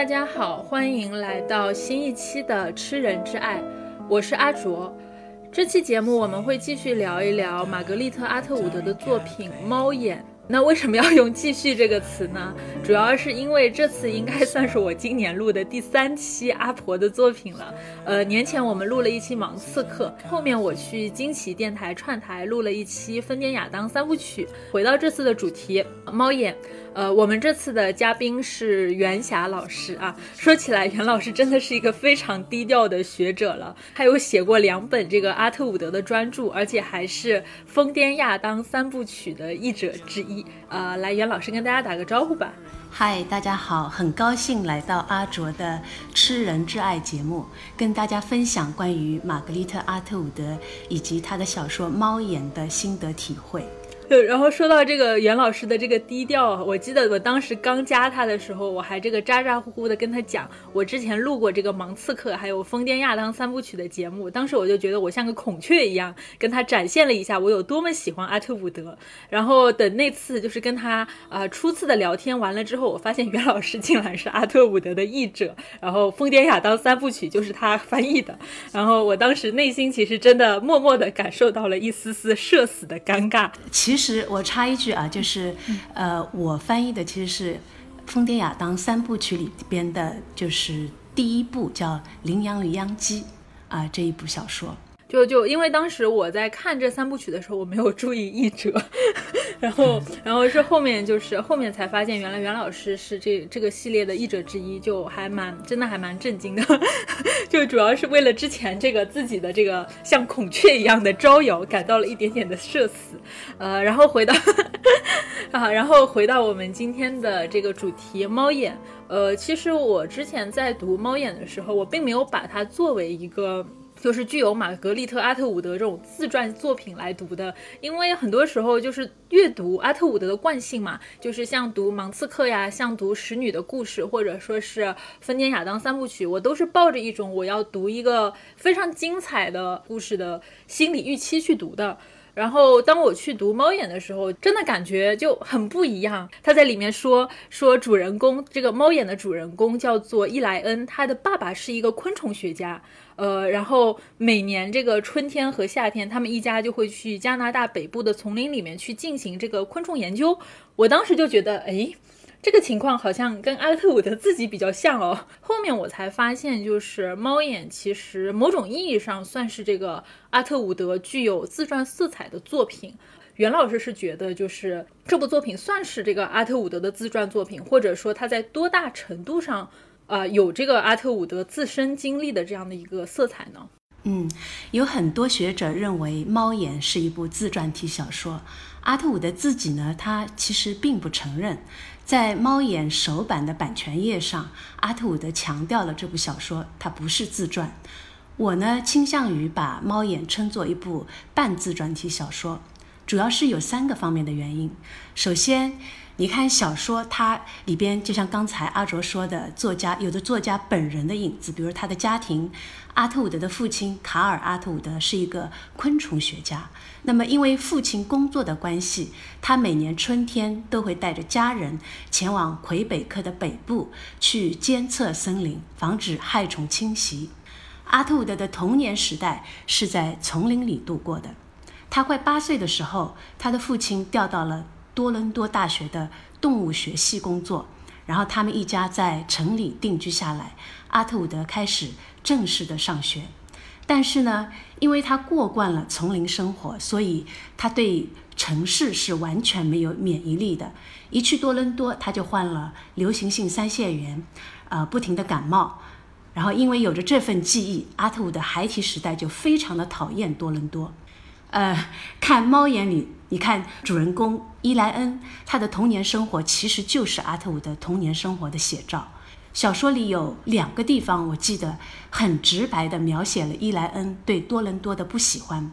大家好，欢迎来到新一期的《吃人之爱》，我是阿卓。这期节目我们会继续聊一聊玛格丽特·阿特伍德的作品《猫眼》。那为什么要用“继续”这个词呢？主要是因为这次应该算是我今年录的第三期阿婆的作品了。呃，年前我们录了一期《盲刺客》，后面我去惊奇电台串台录了一期《疯癫亚当三部曲》。回到这次的主题，《猫眼》。呃，我们这次的嘉宾是袁霞老师啊。说起来，袁老师真的是一个非常低调的学者了。他有写过两本这个阿特伍德的专著，而且还是《疯癫亚当三部曲》的译者之一。呃，来，袁老师跟大家打个招呼吧。嗨，大家好，很高兴来到阿卓的《吃人挚爱》节目，跟大家分享关于玛格丽特·阿特伍德以及他的小说《猫眼》的心得体会。对，然后说到这个袁老师的这个低调，我记得我当时刚加他的时候，我还这个咋咋呼呼的跟他讲，我之前录过这个《盲刺客》还有《疯癫亚当三部曲》的节目，当时我就觉得我像个孔雀一样，跟他展现了一下我有多么喜欢阿特伍德。然后等那次就是跟他啊初次的聊天完了之后，我发现袁老师竟然是阿特伍德的译者，然后《疯癫亚当三部曲》就是他翻译的，然后我当时内心其实真的默默的感受到了一丝丝社死的尴尬。其实。其实我插一句啊，就是，呃，我翻译的其实是《疯癫亚当三部曲》里边的，就是第一部叫《羚羊与秧鸡》啊这一部小说。就就因为当时我在看这三部曲的时候，我没有注意译者，然后 然后是后面就是后面才发现，原来袁老师是这这个系列的译者之一，就还蛮真的还蛮震惊的，就主要是为了之前这个自己的这个像孔雀一样的招摇感到了一点点的社死，呃，然后回到啊，然后回到我们今天的这个主题猫眼，呃，其实我之前在读猫眼的时候，我并没有把它作为一个。就是具有玛格丽特·阿特伍德这种自传作品来读的，因为很多时候就是阅读阿特伍德的惯性嘛，就是像读《盲刺客》呀，像读《使女的故事》，或者说是《分间亚当三部曲》，我都是抱着一种我要读一个非常精彩的故事的心理预期去读的。然后当我去读《猫眼》的时候，真的感觉就很不一样。他在里面说说主人公这个猫眼的主人公叫做伊莱恩，他的爸爸是一个昆虫学家。呃，然后每年这个春天和夏天，他们一家就会去加拿大北部的丛林里面去进行这个昆虫研究。我当时就觉得，哎，这个情况好像跟阿特伍德自己比较像哦。后面我才发现，就是《猫眼》其实某种意义上算是这个阿特伍德具有自传色彩的作品。袁老师是觉得，就是这部作品算是这个阿特伍德的自传作品，或者说他在多大程度上？啊，有这个阿特伍德自身经历的这样的一个色彩呢。嗯，有很多学者认为《猫眼》是一部自传体小说。阿特伍德自己呢，他其实并不承认。在《猫眼》首版的版权页上，阿特伍德强调了这部小说它不是自传。我呢，倾向于把《猫眼》称作一部半自传体小说，主要是有三个方面的原因。首先，你看小说，它里边就像刚才阿卓说的，作家有的作家本人的影子，比如他的家庭，阿特伍德的父亲卡尔·阿特伍德是一个昆虫学家。那么因为父亲工作的关系，他每年春天都会带着家人前往魁北克的北部去监测森林，防止害虫侵袭。阿特伍德的童年时代是在丛林里度过的。他快八岁的时候，他的父亲调到了。多伦多大学的动物学系工作，然后他们一家在城里定居下来。阿特伍德开始正式的上学，但是呢，因为他过惯了丛林生活，所以他对城市是完全没有免疫力的。一去多伦多，他就患了流行性腮腺炎，呃，不停的感冒。然后因为有着这份记忆，阿特伍德孩提时代就非常的讨厌多伦多。呃，看《猫眼》里，你看主人公伊莱恩，他的童年生活其实就是阿特伍德童年生活的写照。小说里有两个地方，我记得很直白地描写了伊莱恩对多伦多的不喜欢。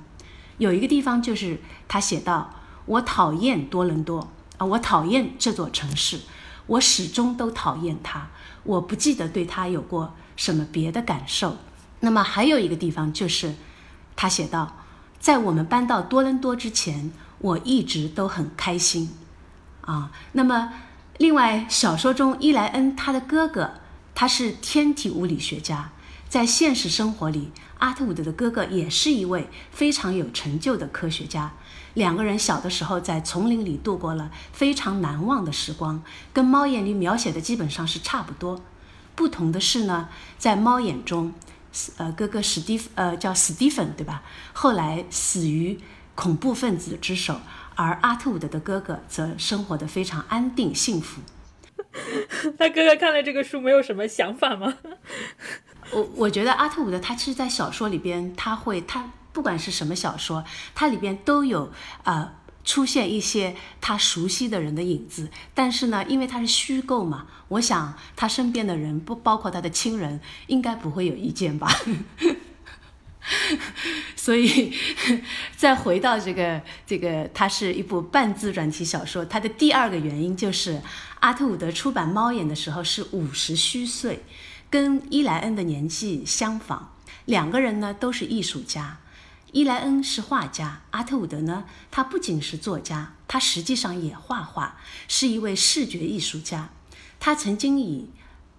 有一个地方就是他写道：“我讨厌多伦多啊，我讨厌这座城市，我始终都讨厌它。我不记得对他有过什么别的感受。”那么还有一个地方就是他写道。在我们搬到多伦多之前，我一直都很开心，啊，那么另外小说中伊莱恩他的哥哥他是天体物理学家。在现实生活里，阿特伍德的哥哥也是一位非常有成就的科学家。两个人小的时候在丛林里度过了非常难忘的时光，跟《猫眼》里描写的基本上是差不多。不同的是呢，在《猫眼》中，呃，哥哥史蒂夫，呃，叫史蒂芬，对吧？后来死于恐怖分子之手，而阿特伍德的哥哥则生活的非常安定幸福。他哥哥看了这个书，没有什么想法吗？我我觉得阿特伍德他其实，在小说里边，他会他不管是什么小说，它里边都有啊出现一些他熟悉的人的影子。但是呢，因为他是虚构嘛，我想他身边的人不包括他的亲人，应该不会有意见吧。所以，再回到这个这个，它是一部半自传体小说。它的第二个原因就是，阿特伍德出版《猫眼》的时候是五十虚岁。跟伊莱恩的年纪相仿，两个人呢都是艺术家。伊莱恩是画家，阿特伍德呢，他不仅是作家，他实际上也画画，是一位视觉艺术家。他曾经以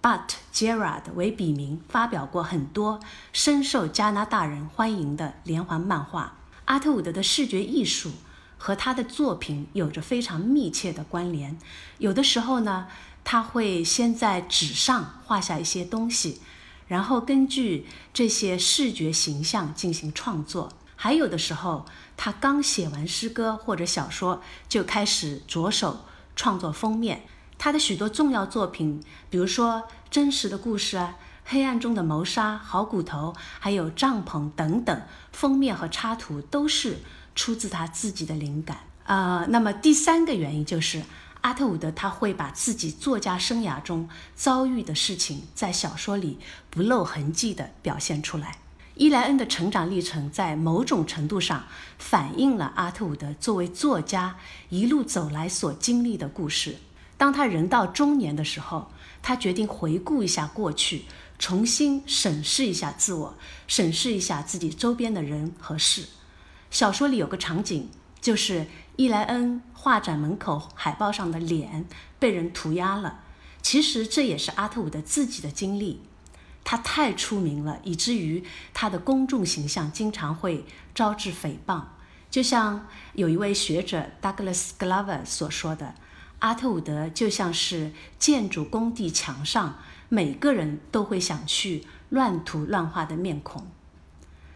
But Gerard 为笔名，发表过很多深受加拿大人欢迎的连环漫画。阿特伍德的视觉艺术和他的作品有着非常密切的关联，有的时候呢。他会先在纸上画下一些东西，然后根据这些视觉形象进行创作。还有的时候，他刚写完诗歌或者小说，就开始着手创作封面。他的许多重要作品，比如说《真实的故事》啊，《黑暗中的谋杀》、《好骨头》，还有《帐篷》等等，封面和插图都是出自他自己的灵感。呃，那么第三个原因就是。阿特伍德他会把自己作家生涯中遭遇的事情在小说里不露痕迹地表现出来。伊莱恩的成长历程在某种程度上反映了阿特伍德作为作家一路走来所经历的故事。当他人到中年的时候，他决定回顾一下过去，重新审视一下自我，审视一下自己周边的人和事。小说里有个场景，就是。伊莱恩画展门口海报上的脸被人涂鸦了，其实这也是阿特伍德自己的经历。他太出名了，以至于他的公众形象经常会招致诽谤。就像有一位学者 Douglas Glover 所说的：“阿特伍德就像是建筑工地墙上每个人都会想去乱涂乱画的面孔。”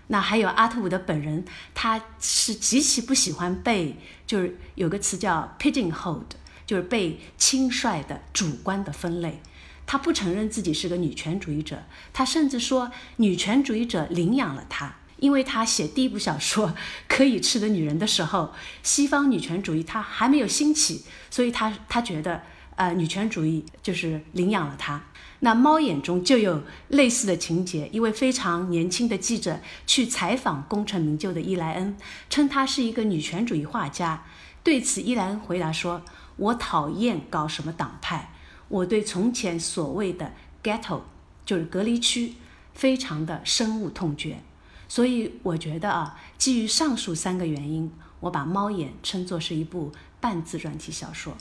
那还有阿特伍德本人，他是极其不喜欢被，就是有个词叫 pigeonhole，就是被轻率的主观的分类。他不承认自己是个女权主义者，他甚至说女权主义者领养了他，因为他写第一部小说《可以吃的女人》的时候，西方女权主义他还没有兴起，所以他他觉得呃女权主义就是领养了他。那猫眼中就有类似的情节。一位非常年轻的记者去采访功成名就的伊莱恩，称他是一个女权主义画家。对此，伊莱恩回答说：“我讨厌搞什么党派，我对从前所谓的 ghetto，就是隔离区，非常的深恶痛绝。所以，我觉得啊，基于上述三个原因，我把猫眼称作是一部半自传体小说。”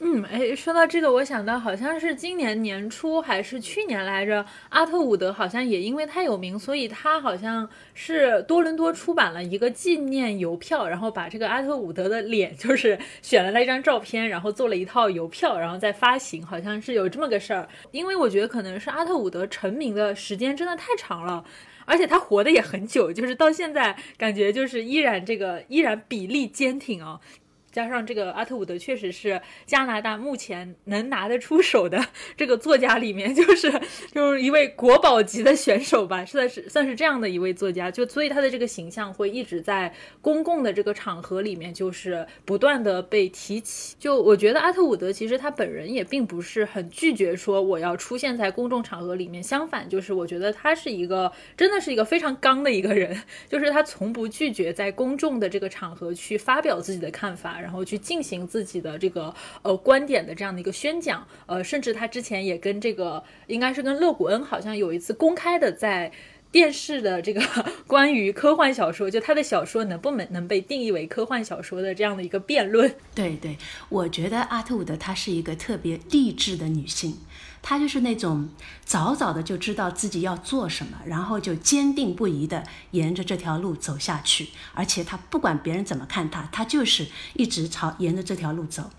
嗯，哎，说到这个，我想到好像是今年年初还是去年来着，阿特伍德好像也因为太有名，所以他好像是多伦多出版了一个纪念邮票，然后把这个阿特伍德的脸就是选了那一张照片，然后做了一套邮票，然后再发行，好像是有这么个事儿。因为我觉得可能是阿特伍德成名的时间真的太长了，而且他活的也很久，就是到现在感觉就是依然这个依然比例坚挺啊。加上这个阿特伍德确实是加拿大目前能拿得出手的 这个作家里面，就是就是一位国宝级的选手吧，算是算是这样的一位作家，就所以他的这个形象会一直在公共的这个场合里面，就是不断的被提起。就我觉得阿特伍德其实他本人也并不是很拒绝说我要出现在公众场合里面，相反就是我觉得他是一个真的是一个非常刚的一个人，就是他从不拒绝在公众的这个场合去发表自己的看法。然后去进行自己的这个呃观点的这样的一个宣讲，呃，甚至他之前也跟这个应该是跟勒古恩好像有一次公开的在电视的这个 关于科幻小说，就他的小说能不能能被定义为科幻小说的这样的一个辩论。对对，我觉得阿特伍德她是一个特别励志的女性，她就是那种早早的就知道自己要做什么，然后就坚定不移的沿着这条路走下去，而且她不管别人怎么看她，她就是一直朝沿着这条路走。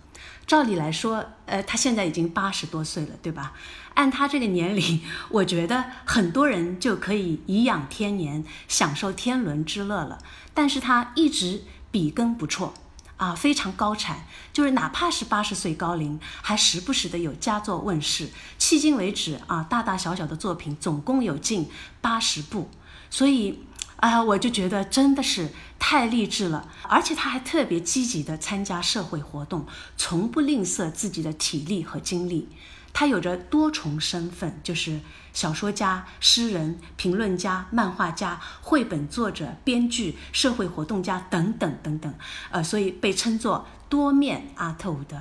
照理来说，呃，她现在已经八十多岁了，对吧？按他这个年龄，我觉得很多人就可以颐养天年，享受天伦之乐了。但是他一直笔耕不辍，啊，非常高产，就是哪怕是八十岁高龄，还时不时的有佳作问世。迄今为止啊，大大小小的作品总共有近八十部，所以。啊，我就觉得真的是太励志了，而且他还特别积极地参加社会活动，从不吝啬自己的体力和精力。他有着多重身份，就是小说家、诗人、评论家、漫画家、绘本作者、编剧、社会活动家等等等等。呃，所以被称作多面阿特伍德，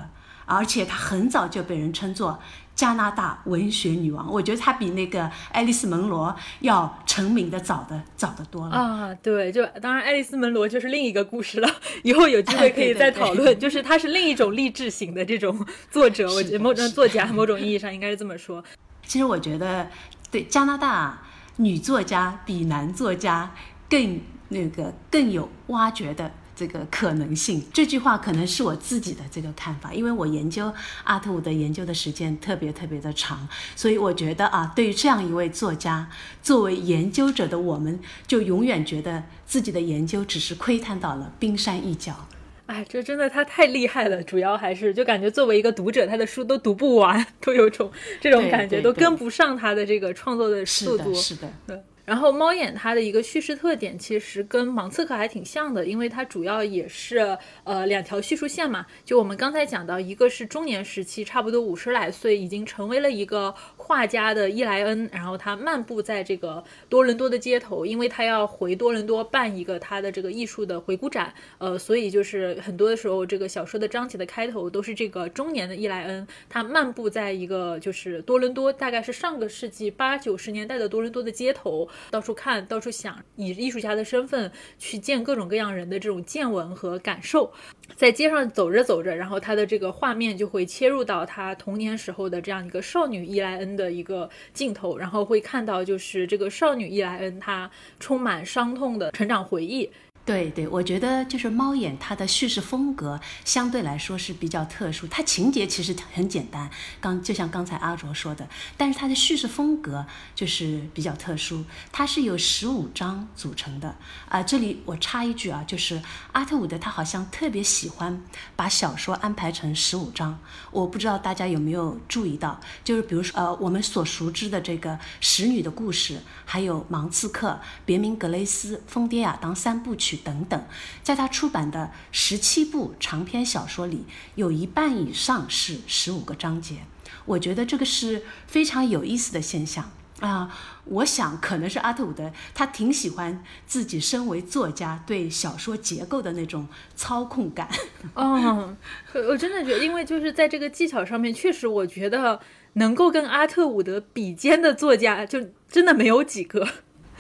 而且他很早就被人称作。加拿大文学女王，我觉得她比那个爱丽丝·门罗要成名的早的早得多了啊！对，就当然爱丽丝·门罗就是另一个故事了，以后有机会可以再讨论。就是她是另一种励志型的这种作者，我觉得某种作家，某种意义上应该是这么说。其实我觉得，对加拿大女作家比男作家更那个更有挖掘的。这个可能性，这句话可能是我自己的这个看法，因为我研究阿特伍德研究的时间特别特别的长，所以我觉得啊，对于这样一位作家，作为研究者的我们，就永远觉得自己的研究只是窥探到了冰山一角。哎，这真的他太厉害了，主要还是就感觉作为一个读者，他的书都读不完，都有种这种感觉，都跟不上他的这个创作的速度。是的，对。然后猫眼它的一个叙事特点其实跟盲刺客还挺像的，因为它主要也是呃两条叙述线嘛。就我们刚才讲到，一个是中年时期，差不多五十来岁，已经成为了一个画家的伊莱恩，然后他漫步在这个多伦多的街头，因为他要回多伦多办一个他的这个艺术的回顾展，呃，所以就是很多的时候，这个小说的章节的开头都是这个中年的伊莱恩，他漫步在一个就是多伦多，大概是上个世纪八九十年代的多伦多的街头。到处看，到处想，以艺术家的身份去见各种各样人的这种见闻和感受，在街上走着走着，然后他的这个画面就会切入到他童年时候的这样一个少女伊莱恩的一个镜头，然后会看到就是这个少女伊莱恩她充满伤痛的成长回忆。对对，我觉得就是猫眼，它的叙事风格相对来说是比较特殊。它情节其实很简单，刚就像刚才阿卓说的，但是它的叙事风格就是比较特殊。它是由十五章组成的啊。这里我插一句啊，就是阿特伍德他好像特别喜欢把小说安排成十五章。我不知道大家有没有注意到，就是比如说呃，我们所熟知的这个《使女的故事》，还有《芒刺客》《别名格雷斯》《疯癫亚当》三部曲。等等，在他出版的十七部长篇小说里，有一半以上是十五个章节。我觉得这个是非常有意思的现象啊！我想可能是阿特伍德他挺喜欢自己身为作家对小说结构的那种操控感。哦，我真的觉得，因为就是在这个技巧上面，确实我觉得能够跟阿特伍德比肩的作家，就真的没有几个。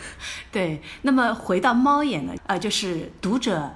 对，那么回到猫眼呢？呃，就是读者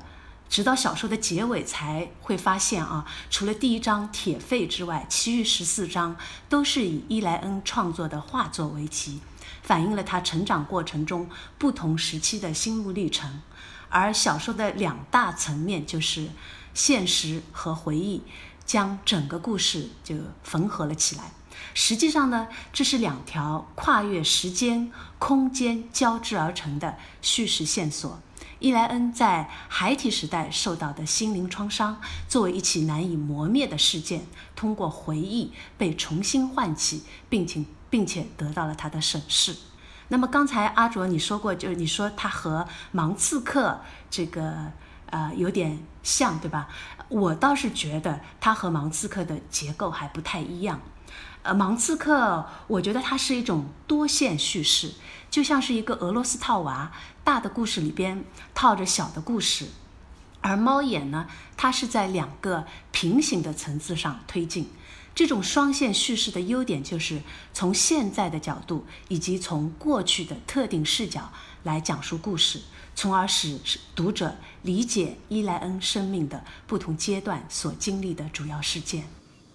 直到小说的结尾才会发现啊，除了第一章铁肺之外，其余十四章都是以伊莱恩创作的画作为题，反映了他成长过程中不同时期的心路历程。而小说的两大层面就是现实和回忆，将整个故事就缝合了起来。实际上呢，这是两条跨越时间、空间交织而成的叙事线索。伊莱恩在孩提时代受到的心灵创伤，作为一起难以磨灭的事件，通过回忆被重新唤起，并且并且得到了他的审视。那么刚才阿卓你说过，就是你说他和芒刺客这个呃有点像，对吧？我倒是觉得他和芒刺客的结构还不太一样。呃，芒刺客，我觉得它是一种多线叙事，就像是一个俄罗斯套娃，大的故事里边套着小的故事。而猫眼呢，它是在两个平行的层次上推进。这种双线叙事的优点就是从现在的角度以及从过去的特定视角来讲述故事，从而使读者理解伊莱恩生命的不同阶段所经历的主要事件。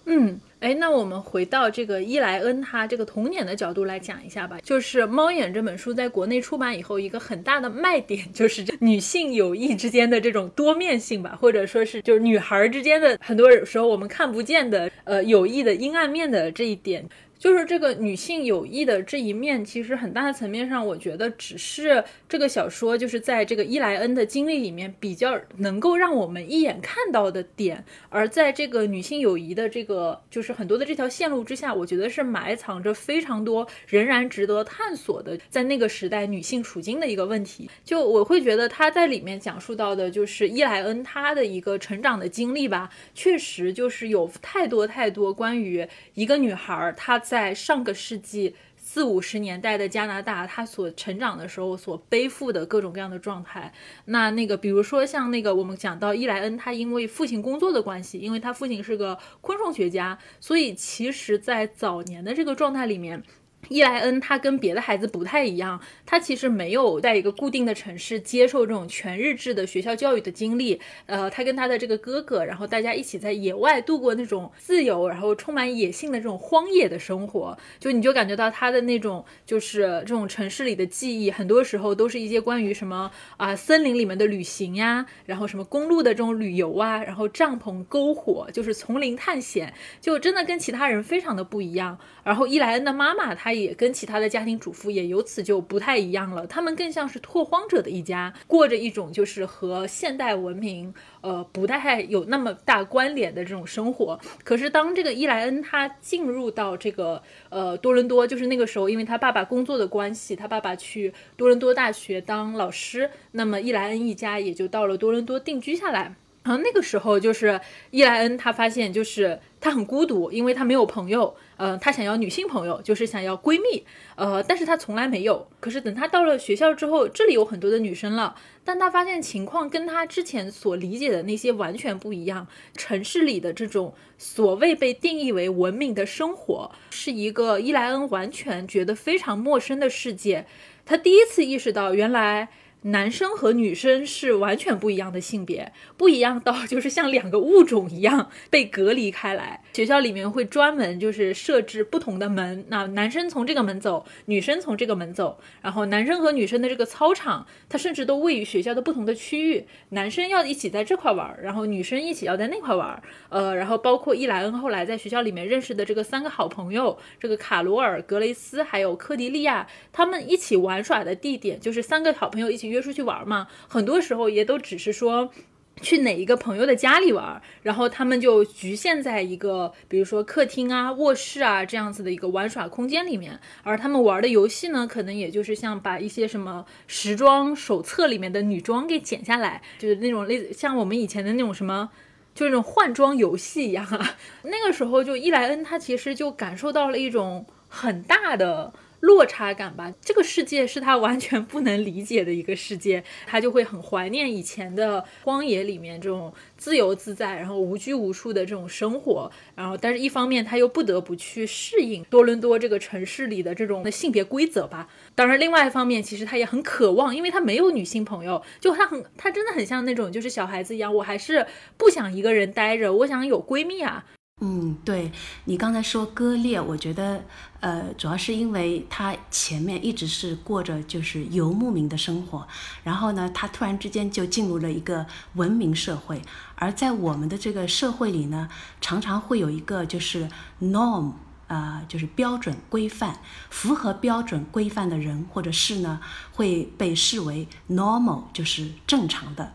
嗯，哎，那我们回到这个伊莱恩他这个童年的角度来讲一下吧。就是《猫眼》这本书在国内出版以后，一个很大的卖点就是这女性友谊之间的这种多面性吧，或者说是就是女孩之间的很多时候我们看不见的呃友谊的阴暗面的这一点。就是这个女性友谊的这一面，其实很大的层面上，我觉得只是这个小说就是在这个伊莱恩的经历里面比较能够让我们一眼看到的点，而在这个女性友谊的这个就是很多的这条线路之下，我觉得是埋藏着非常多仍然值得探索的，在那个时代女性处境的一个问题。就我会觉得他在里面讲述到的就是伊莱恩她的一个成长的经历吧，确实就是有太多太多关于一个女孩她在。在上个世纪四五十年代的加拿大，他所成长的时候所背负的各种各样的状态，那那个比如说像那个我们讲到伊莱恩，他因为父亲工作的关系，因为他父亲是个昆虫学家，所以其实在早年的这个状态里面。伊莱恩他跟别的孩子不太一样，他其实没有在一个固定的城市接受这种全日制的学校教育的经历。呃，他跟他的这个哥哥，然后大家一起在野外度过那种自由，然后充满野性的这种荒野的生活。就你就感觉到他的那种就是这种城市里的记忆，很多时候都是一些关于什么啊森林里面的旅行呀，然后什么公路的这种旅游啊，然后帐篷篝火，就是丛林探险，就真的跟其他人非常的不一样。然后伊莱恩的妈妈她。也跟其他的家庭主妇也由此就不太一样了，他们更像是拓荒者的一家，过着一种就是和现代文明呃不太有那么大关联的这种生活。可是当这个伊莱恩他进入到这个呃多伦多，就是那个时候，因为他爸爸工作的关系，他爸爸去多伦多大学当老师，那么伊莱恩一家也就到了多伦多定居下来。然后那个时候就是伊莱恩他发现就是他很孤独，因为他没有朋友。呃，他想要女性朋友，就是想要闺蜜，呃，但是他从来没有。可是等他到了学校之后，这里有很多的女生了，但他发现情况跟他之前所理解的那些完全不一样。城市里的这种所谓被定义为文明的生活，是一个伊莱恩完全觉得非常陌生的世界。他第一次意识到，原来。男生和女生是完全不一样的性别，不一样到就是像两个物种一样被隔离开来。学校里面会专门就是设置不同的门，那男生从这个门走，女生从这个门走。然后男生和女生的这个操场，它甚至都位于学校的不同的区域，男生要一起在这块玩，然后女生一起要在那块玩。呃，然后包括伊莱恩后来在学校里面认识的这个三个好朋友，这个卡罗尔、格雷斯还有科迪利亚，他们一起玩耍的地点就是三个好朋友一起。约出去玩嘛，很多时候也都只是说去哪一个朋友的家里玩，然后他们就局限在一个比如说客厅啊、卧室啊这样子的一个玩耍空间里面，而他们玩的游戏呢，可能也就是像把一些什么时装手册里面的女装给剪下来，就是那种类似像我们以前的那种什么，就那种换装游戏一样啊。那个时候就伊莱恩他其实就感受到了一种很大的。落差感吧，这个世界是他完全不能理解的一个世界，他就会很怀念以前的荒野里面这种自由自在，然后无拘无束的这种生活。然后，但是一方面他又不得不去适应多伦多这个城市里的这种的性别规则吧。当然，另外一方面，其实他也很渴望，因为他没有女性朋友，就他很，他真的很像那种就是小孩子一样，我还是不想一个人待着，我想有闺蜜啊。嗯，对你刚才说割裂，我觉得，呃，主要是因为他前面一直是过着就是游牧民的生活，然后呢，他突然之间就进入了一个文明社会，而在我们的这个社会里呢，常常会有一个就是 norm 啊，就是标准规范，符合标准规范的人或者是呢，会被视为 normal，就是正常的。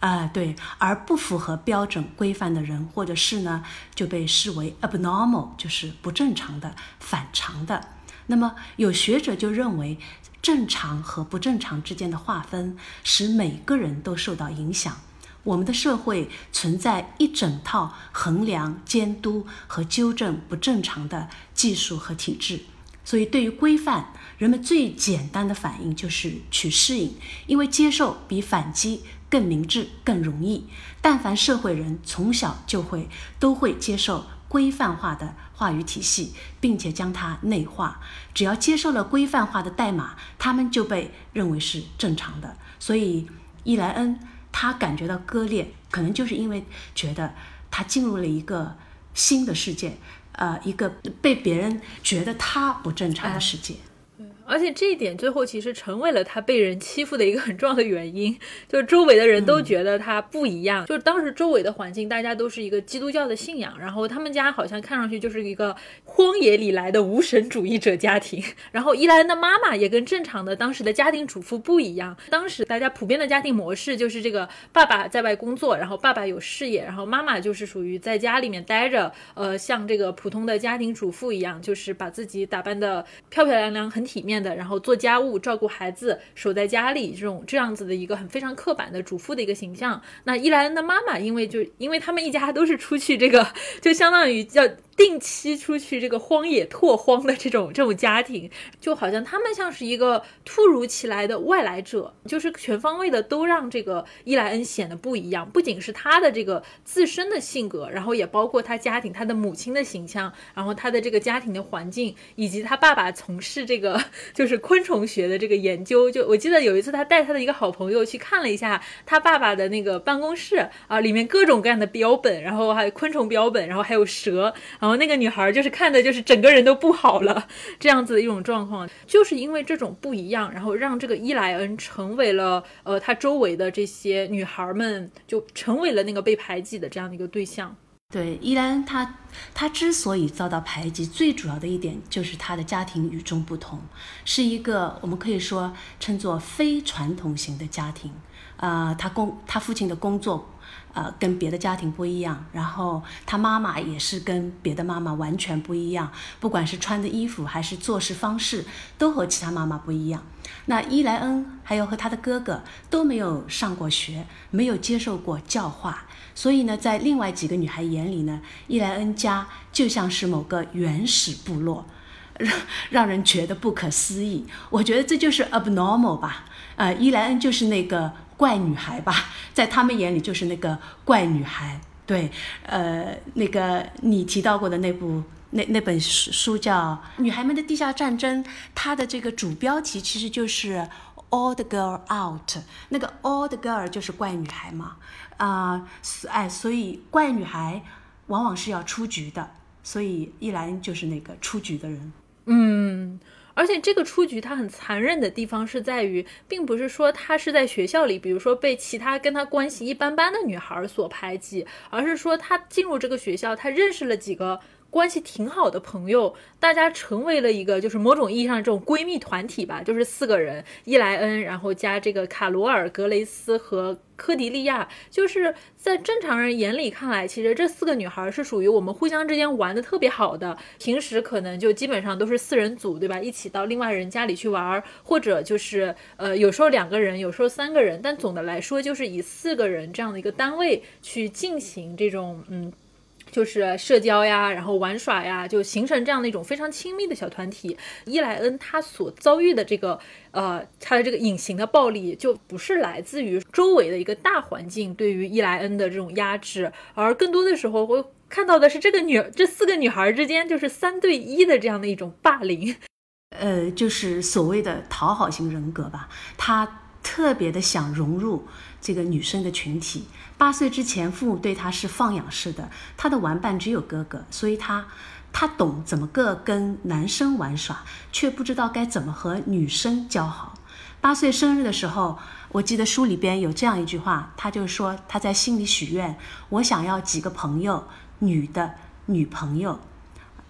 啊，对，而不符合标准规范的人或者是呢，就被视为 abnormal，就是不正常的、反常的。那么有学者就认为，正常和不正常之间的划分使每个人都受到影响。我们的社会存在一整套衡量、监督和纠正不正常的技术和体制，所以对于规范，人们最简单的反应就是去适应，因为接受比反击。更明智、更容易。但凡社会人从小就会都会接受规范化的话语体系，并且将它内化。只要接受了规范化的代码，他们就被认为是正常的。所以伊莱恩他感觉到割裂，可能就是因为觉得他进入了一个新的世界，呃，一个被别人觉得他不正常的世界。而且这一点最后其实成为了他被人欺负的一个很重要的原因，就是周围的人都觉得他不一样。就是当时周围的环境，大家都是一个基督教的信仰，然后他们家好像看上去就是一个荒野里来的无神主义者家庭。然后伊莱恩的妈妈也跟正常的当时的家庭主妇不一样。当时大家普遍的家庭模式就是这个爸爸在外工作，然后爸爸有事业，然后妈妈就是属于在家里面待着，呃，像这个普通的家庭主妇一样，就是把自己打扮的漂漂亮亮、很体面。然后做家务、照顾孩子、守在家里，这种这样子的一个很非常刻板的主妇的一个形象。那伊莱恩的妈妈，因为就因为他们一家都是出去这个，就相当于要。定期出去这个荒野拓荒的这种这种家庭，就好像他们像是一个突如其来的外来者，就是全方位的都让这个伊莱恩显得不一样。不仅是他的这个自身的性格，然后也包括他家庭，他的母亲的形象，然后他的这个家庭的环境，以及他爸爸从事这个就是昆虫学的这个研究。就我记得有一次，他带他的一个好朋友去看了一下他爸爸的那个办公室啊，里面各种各样的标本，然后还有昆虫标本，然后还有蛇。然后那个女孩就是看的，就是整个人都不好了，这样子的一种状况，就是因为这种不一样，然后让这个伊莱恩成为了呃，他周围的这些女孩们就成为了那个被排挤的这样的一个对象。对，伊莱恩他他之所以遭到排挤，最主要的一点就是他的家庭与众不同，是一个我们可以说称作非传统型的家庭。呃，他工他父亲的工作。呃，跟别的家庭不一样，然后他妈妈也是跟别的妈妈完全不一样，不管是穿的衣服还是做事方式，都和其他妈妈不一样。那伊莱恩还有和他的哥哥都没有上过学，没有接受过教化，所以呢，在另外几个女孩眼里呢，伊莱恩家就像是某个原始部落，让让人觉得不可思议。我觉得这就是 abnormal 吧，呃，伊莱恩就是那个。怪女孩吧，在他们眼里就是那个怪女孩。对，呃，那个你提到过的那部那那本书叫《女孩们的地下战争》，它的这个主标题其实就是 “All the girl out”。那个 “All the girl” 就是怪女孩嘛？啊，哎，所以怪女孩往往是要出局的，所以一兰就是那个出局的人。嗯。而且这个出局，他很残忍的地方是在于，并不是说他是在学校里，比如说被其他跟他关系一般般的女孩所排挤，而是说他进入这个学校，他认识了几个。关系挺好的朋友，大家成为了一个就是某种意义上这种闺蜜团体吧，就是四个人，伊莱恩，然后加这个卡罗尔、格雷斯和科迪利亚，就是在正常人眼里看来，其实这四个女孩是属于我们互相之间玩的特别好的，平时可能就基本上都是四人组，对吧？一起到另外人家里去玩，或者就是呃有时候两个人，有时候三个人，但总的来说就是以四个人这样的一个单位去进行这种嗯。就是社交呀，然后玩耍呀，就形成这样的一种非常亲密的小团体。伊莱恩他所遭遇的这个，呃，他的这个隐形的暴力，就不是来自于周围的一个大环境对于伊莱恩的这种压制，而更多的时候会看到的是这个女这四个女孩之间就是三对一的这样的一种霸凌，呃，就是所谓的讨好型人格吧。他特别的想融入这个女生的群体。八岁之前，父母对他是放养式的，他的玩伴只有哥哥，所以他他懂怎么个跟男生玩耍，却不知道该怎么和女生交好。八岁生日的时候，我记得书里边有这样一句话，他就说他在心里许愿，我想要几个朋友，女的女朋友。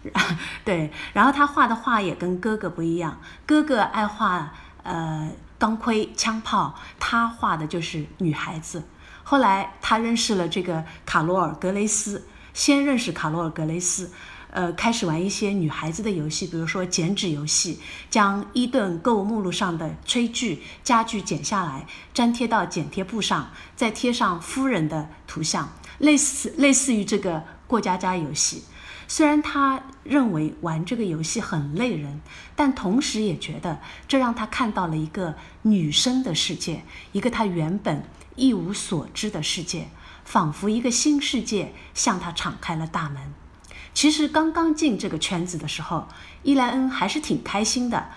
对，然后他画的画也跟哥哥不一样，哥哥爱画呃钢盔枪炮，他画的就是女孩子。后来他认识了这个卡罗尔·格雷斯，先认识卡罗尔·格雷斯，呃，开始玩一些女孩子的游戏，比如说剪纸游戏，将伊顿购物目录上的炊具、家具剪下来，粘贴到剪贴布上，再贴上夫人的图像，类似类似于这个过家家游戏。虽然他认为玩这个游戏很累人，但同时也觉得这让他看到了一个女生的世界，一个他原本。一无所知的世界，仿佛一个新世界向他敞开了大门。其实刚刚进这个圈子的时候，伊莱恩还是挺开心的。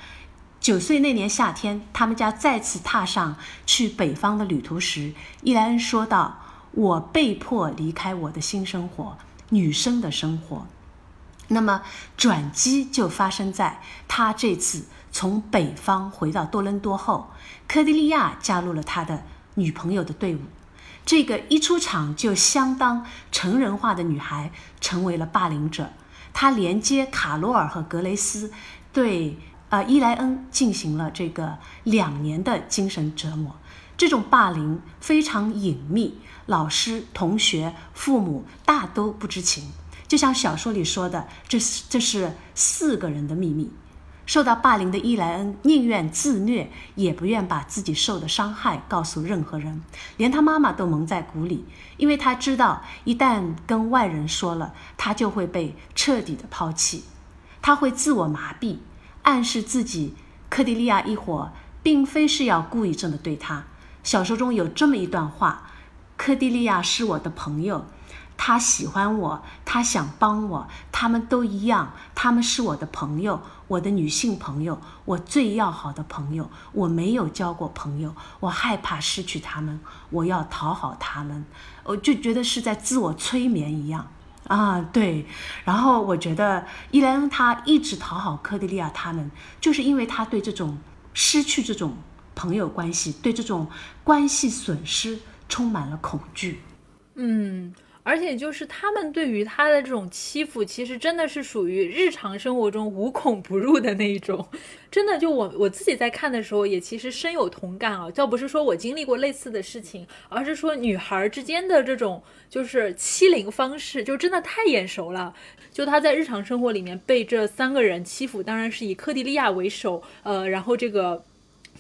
九岁那年夏天，他们家再次踏上去北方的旅途时，伊莱恩说道：“我被迫离开我的新生活，女生的生活。”那么转机就发生在他这次从北方回到多伦多后，科迪利亚加入了他的女朋友的队伍。这个一出场就相当成人化的女孩成为了霸凌者，她连接卡罗尔和格雷斯，对。呃，伊莱恩进行了这个两年的精神折磨，这种霸凌非常隐秘，老师、同学、父母大都不知情。就像小说里说的，这是这是四个人的秘密。受到霸凌的伊莱恩宁愿自虐，也不愿把自己受的伤害告诉任何人，连他妈妈都蒙在鼓里，因为他知道一旦跟外人说了，他就会被彻底的抛弃，他会自我麻痹。暗示自己，克迪利亚一伙并非是要故意这么对他。小说中有这么一段话：“科迪利亚是我的朋友，他喜欢我，他想帮我，他们都一样，他们是我的朋友，我的女性朋友，我最要好的朋友。我没有交过朋友，我害怕失去他们，我要讨好他们，我就觉得是在自我催眠一样。”啊，对，然后我觉得伊莱恩他一直讨好科迪利亚他们，就是因为他对这种失去这种朋友关系，对这种关系损失充满了恐惧。嗯。而且就是他们对于他的这种欺负，其实真的是属于日常生活中无孔不入的那一种。真的，就我我自己在看的时候，也其实深有同感啊。倒不是说我经历过类似的事情，而是说女孩之间的这种就是欺凌方式，就真的太眼熟了。就他在日常生活里面被这三个人欺负，当然是以克迪利亚为首，呃，然后这个。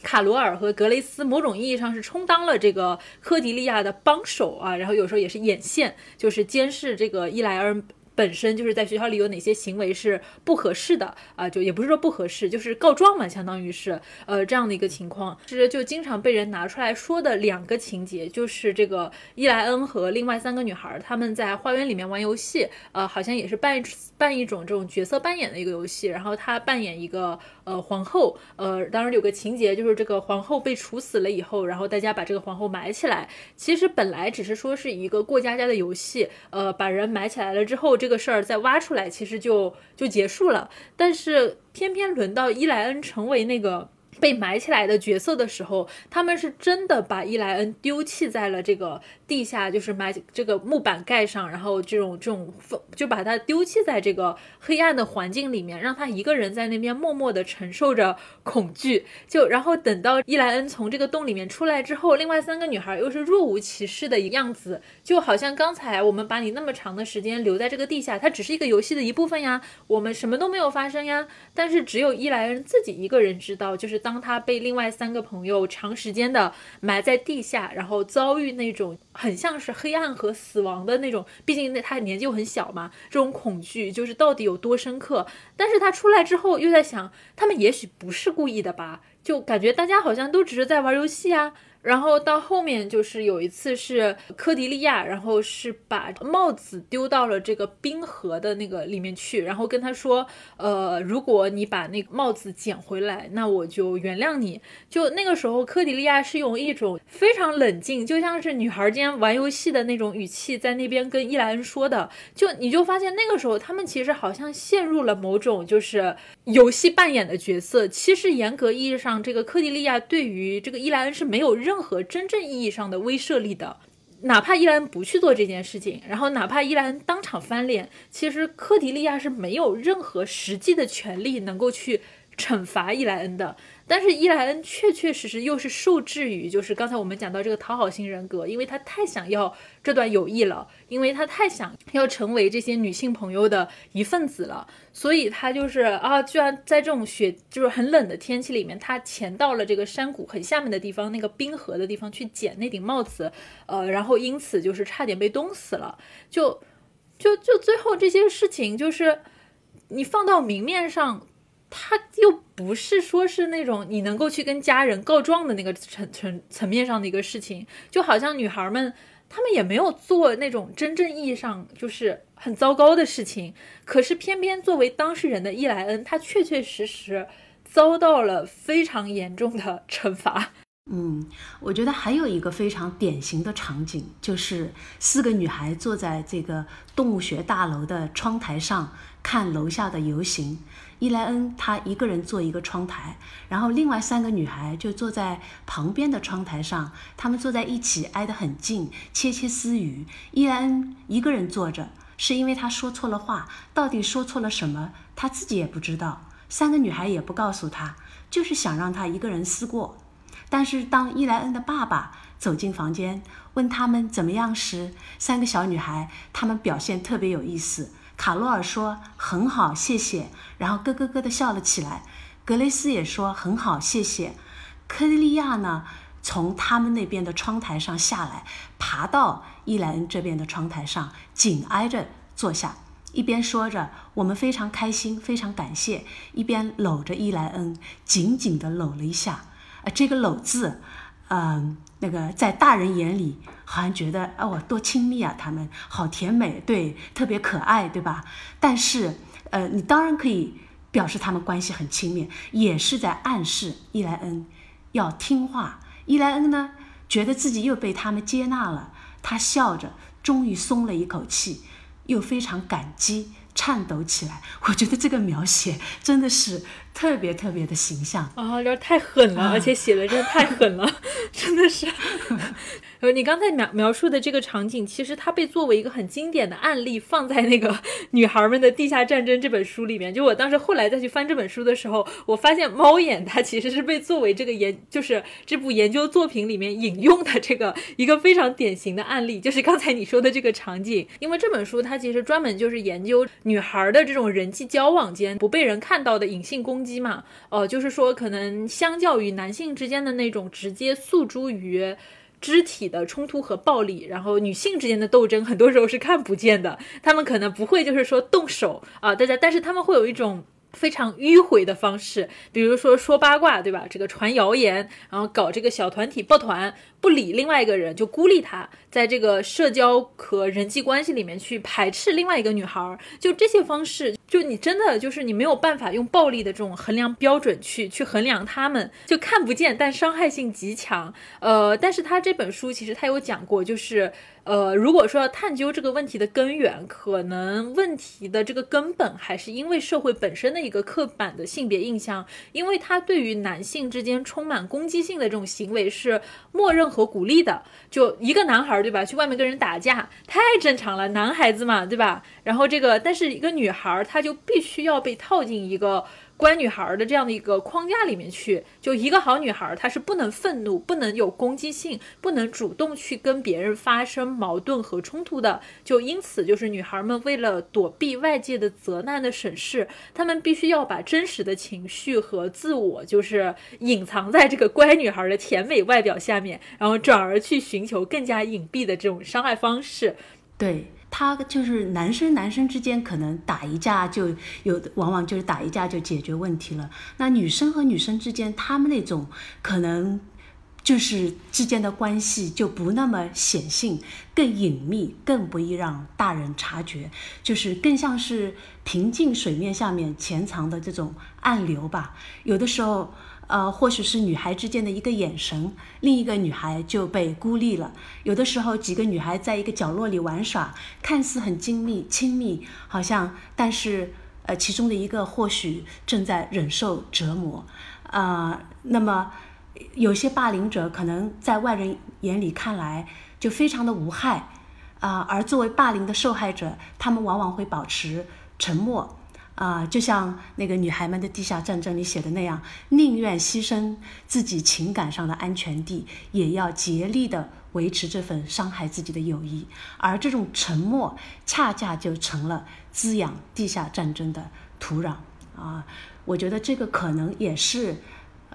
卡罗尔和格雷斯某种意义上是充当了这个科迪利亚的帮手啊，然后有时候也是眼线，就是监视这个伊莱尔。本身就是在学校里有哪些行为是不合适的啊？就也不是说不合适，就是告状嘛，相当于是呃这样的一个情况，其实就经常被人拿出来说的两个情节，就是这个伊莱恩和另外三个女孩他们在花园里面玩游戏，呃，好像也是扮扮一种这种角色扮演的一个游戏，然后他扮演一个呃皇后，呃，当然有个情节就是这个皇后被处死了以后，然后大家把这个皇后埋起来，其实本来只是说是一个过家家的游戏，呃，把人埋起来了之后。这个事儿再挖出来，其实就就结束了。但是偏偏轮到伊莱恩成为那个。被埋起来的角色的时候，他们是真的把伊莱恩丢弃在了这个地下，就是埋这个木板盖上，然后这种这种就把他丢弃在这个黑暗的环境里面，让他一个人在那边默默的承受着恐惧。就然后等到伊莱恩从这个洞里面出来之后，另外三个女孩又是若无其事的样子，就好像刚才我们把你那么长的时间留在这个地下，它只是一个游戏的一部分呀，我们什么都没有发生呀。但是只有伊莱恩自己一个人知道，就是当当他被另外三个朋友长时间的埋在地下，然后遭遇那种很像是黑暗和死亡的那种，毕竟那他年纪又很小嘛，这种恐惧就是到底有多深刻。但是他出来之后又在想，他们也许不是故意的吧，就感觉大家好像都只是在玩游戏啊。然后到后面就是有一次是科迪利亚，然后是把帽子丢到了这个冰河的那个里面去，然后跟他说，呃，如果你把那个帽子捡回来，那我就原谅你。就那个时候，科迪利亚是用一种非常冷静，就像是女孩间玩游戏的那种语气，在那边跟伊莱恩说的。就你就发现那个时候，他们其实好像陷入了某种就是游戏扮演的角色。其实严格意义上，这个科迪利亚对于这个伊莱恩是没有任。任何真正意义上的威慑力的，哪怕伊莱恩不去做这件事情，然后哪怕伊莱恩当场翻脸，其实科迪利亚是没有任何实际的权利能够去惩罚伊莱恩的。但是伊莱恩确确实实又是受制于，就是刚才我们讲到这个讨好型人格，因为他太想要这段友谊了，因为他太想要成为这些女性朋友的一份子了，所以他就是啊，居然在这种雪就是很冷的天气里面，他潜到了这个山谷很下面的地方，那个冰河的地方去捡那顶帽子，呃，然后因此就是差点被冻死了，就就就最后这些事情，就是你放到明面上。他又不是说是那种你能够去跟家人告状的那个层层层面上的一个事情，就好像女孩们她们也没有做那种真正意义上就是很糟糕的事情，可是偏偏作为当事人的伊莱恩，他确确实实遭到了非常严重的惩罚。嗯，我觉得还有一个非常典型的场景，就是四个女孩坐在这个动物学大楼的窗台上看楼下的游行。伊莱恩她一个人坐一个窗台，然后另外三个女孩就坐在旁边的窗台上，她们坐在一起挨得很近，窃窃私语。伊莱恩一个人坐着，是因为她说错了话，到底说错了什么，她自己也不知道，三个女孩也不告诉她，就是想让她一个人思过。但是当伊莱恩的爸爸走进房间，问他们怎么样时，三个小女孩她们表现特别有意思。卡洛尔说很好，谢谢，然后咯咯咯的笑了起来。格雷斯也说很好，谢谢。科蒂利亚呢，从他们那边的窗台上下来，爬到伊莱恩这边的窗台上，紧挨着坐下，一边说着我们非常开心，非常感谢，一边搂着伊莱恩，紧紧地搂了一下。呃，这个“搂”字，嗯，那个在大人眼里好像觉得哦，多亲密啊，他们好甜美，对，特别可爱，对吧？但是，呃，你当然可以表示他们关系很亲密，也是在暗示伊莱恩要听话。伊莱恩呢，觉得自己又被他们接纳了，他笑着，终于松了一口气，又非常感激。颤抖起来，我觉得这个描写真的是特别特别的形象啊，这太狠了，而且写的真的太狠了，真的是。呃，你刚才描描述的这个场景，其实它被作为一个很经典的案例放在那个《女孩们的地下战争》这本书里面。就我当时后来再去翻这本书的时候，我发现猫眼它其实是被作为这个研，就是这部研究作品里面引用的这个一个非常典型的案例，就是刚才你说的这个场景。因为这本书它其实专门就是研究女孩的这种人际交往间不被人看到的隐性攻击嘛。呃，就是说可能相较于男性之间的那种直接诉诸于。肢体的冲突和暴力，然后女性之间的斗争，很多时候是看不见的。他们可能不会就是说动手啊，大家，但是他们会有一种非常迂回的方式，比如说说八卦，对吧？这个传谣言，然后搞这个小团体抱团。不理另外一个人，就孤立他，在这个社交和人际关系里面去排斥另外一个女孩，就这些方式，就你真的就是你没有办法用暴力的这种衡量标准去去衡量他们，就看不见，但伤害性极强。呃，但是他这本书其实他有讲过，就是呃，如果说要探究这个问题的根源，可能问题的这个根本还是因为社会本身的一个刻板的性别印象，因为他对于男性之间充满攻击性的这种行为是默认。和鼓励的，就一个男孩，对吧？去外面跟人打架，太正常了，男孩子嘛，对吧？然后这个，但是一个女孩，她就必须要被套进一个。乖女孩的这样的一个框架里面去，就一个好女孩，她是不能愤怒，不能有攻击性，不能主动去跟别人发生矛盾和冲突的。就因此，就是女孩们为了躲避外界的责难的审视，她们必须要把真实的情绪和自我，就是隐藏在这个乖女孩的甜美外表下面，然后转而去寻求更加隐蔽的这种伤害方式。对。他就是男生男生之间可能打一架就有，往往就是打一架就解决问题了。那女生和女生之间，他们那种可能就是之间的关系就不那么显性，更隐秘，更不易让大人察觉，就是更像是平静水面下面潜藏的这种暗流吧。有的时候。呃，或许是女孩之间的一个眼神，另一个女孩就被孤立了。有的时候，几个女孩在一个角落里玩耍，看似很精密亲密，好像，但是，呃，其中的一个或许正在忍受折磨。啊，那么，有些霸凌者可能在外人眼里看来就非常的无害，啊，而作为霸凌的受害者，他们往往会保持沉默。啊，就像那个女孩们的地下战争里写的那样，宁愿牺牲自己情感上的安全地，也要竭力的维持这份伤害自己的友谊。而这种沉默，恰恰就成了滋养地下战争的土壤。啊，我觉得这个可能也是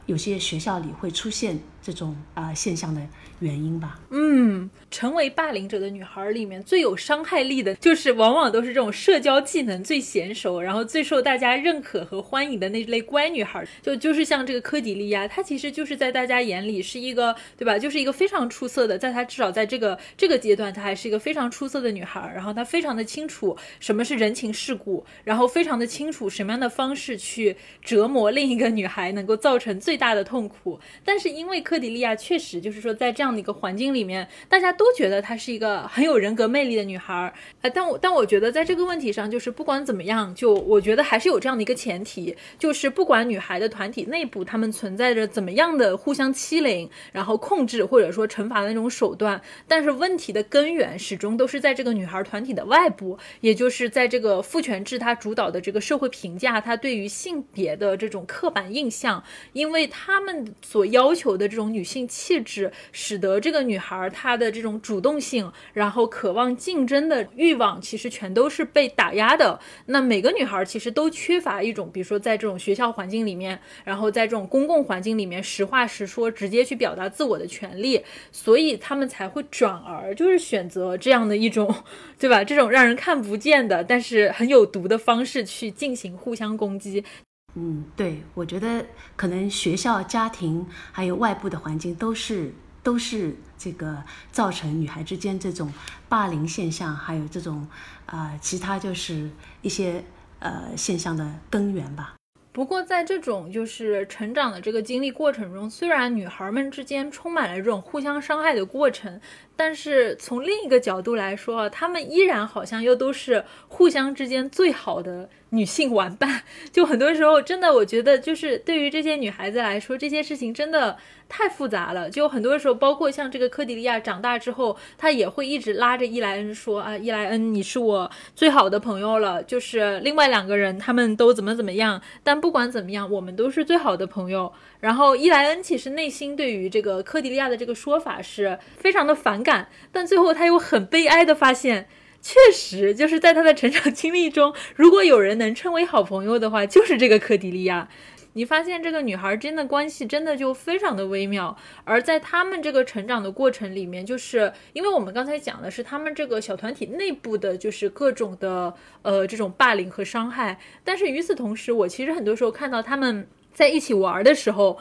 有些学校里会出现这种啊、现象的原因吧。嗯，成为霸凌者的女孩里面最有伤害力的，就是往往都是这种社交技能最娴熟，然后最受大家认可和欢迎的那类乖女孩。就就是像这个科迪利亚，她其实就是在大家眼里是一个，对吧？就是一个非常出色的，在她至少在这个这个阶段，她还是一个非常出色的女孩。然后她非常的清楚什么是人情世故，然后非常的清楚什么样的方式去折磨另一个女孩，能够造成最大的痛苦。但是因为科迪利亚确实就是说，在这样这样的一个环境里面，大家都觉得她是一个很有人格魅力的女孩儿。呃，但我但我觉得在这个问题上，就是不管怎么样，就我觉得还是有这样的一个前提，就是不管女孩的团体内部她们存在着怎么样的互相欺凌，然后控制或者说惩罚的那种手段，但是问题的根源始终都是在这个女孩团体的外部，也就是在这个父权制它主导的这个社会评价，它对于性别的这种刻板印象，因为他们所要求的这种女性气质，使使得这个女孩她的这种主动性，然后渴望竞争的欲望，其实全都是被打压的。那每个女孩其实都缺乏一种，比如说在这种学校环境里面，然后在这种公共环境里面，实话实说，直接去表达自我的权利，所以他们才会转而就是选择这样的一种，对吧？这种让人看不见的，但是很有毒的方式去进行互相攻击。嗯，对，我觉得可能学校、家庭还有外部的环境都是都是这个造成女孩之间这种霸凌现象，还有这种啊、其他就是一些呃现象的根源吧。不过，在这种就是成长的这个经历过程中，虽然女孩们之间充满了这种互相伤害的过程，但是从另一个角度来说，她们依然好像又都是互相之间最好的女性玩伴。就很多时候，真的，我觉得就是对于这些女孩子来说，这些事情真的太复杂了。就很多时候，包括像这个科迪利亚长大之后，她也会一直拉着伊莱恩说啊，伊莱恩，你是我最好的朋友了。就是另外两个人他们都怎么怎么样，但不管怎么样，我们都是最好的朋友。然后伊莱恩其实内心对于这个科迪利亚的这个说法是非常的反感，但最后他又很悲哀的发现。确实，就是在他的成长经历中，如果有人能称为好朋友的话，就是这个科迪利亚。你发现这个女孩之间的关系真的就非常的微妙，而在他们这个成长的过程里面，就是因为我们刚才讲的是他们这个小团体内部的，就是各种的呃这种霸凌和伤害，但是与此同时，我其实很多时候看到他们在一起玩的时候。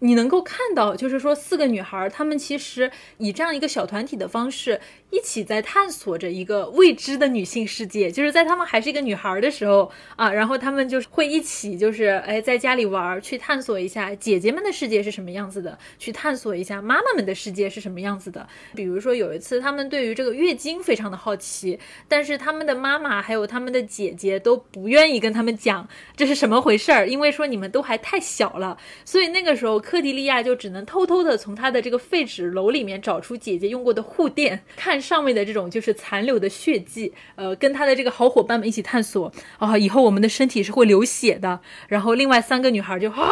你能够看到，就是说四个女孩，她们其实以这样一个小团体的方式，一起在探索着一个未知的女性世界。就是在她们还是一个女孩的时候啊，然后她们就是会一起，就是哎，在家里玩，去探索一下姐姐们的世界是什么样子的，去探索一下妈妈们的世界是什么样子的。比如说有一次，她们对于这个月经非常的好奇，但是她们的妈妈还有她们的姐姐都不愿意跟她们讲这是什么回事儿，因为说你们都还太小了。所以那个时候，科迪利亚就只能偷偷的从她的这个废纸篓里面找出姐姐用过的护垫，看上面的这种就是残留的血迹，呃，跟她的这个好伙伴们一起探索啊，以后我们的身体是会流血的。然后另外三个女孩就啊，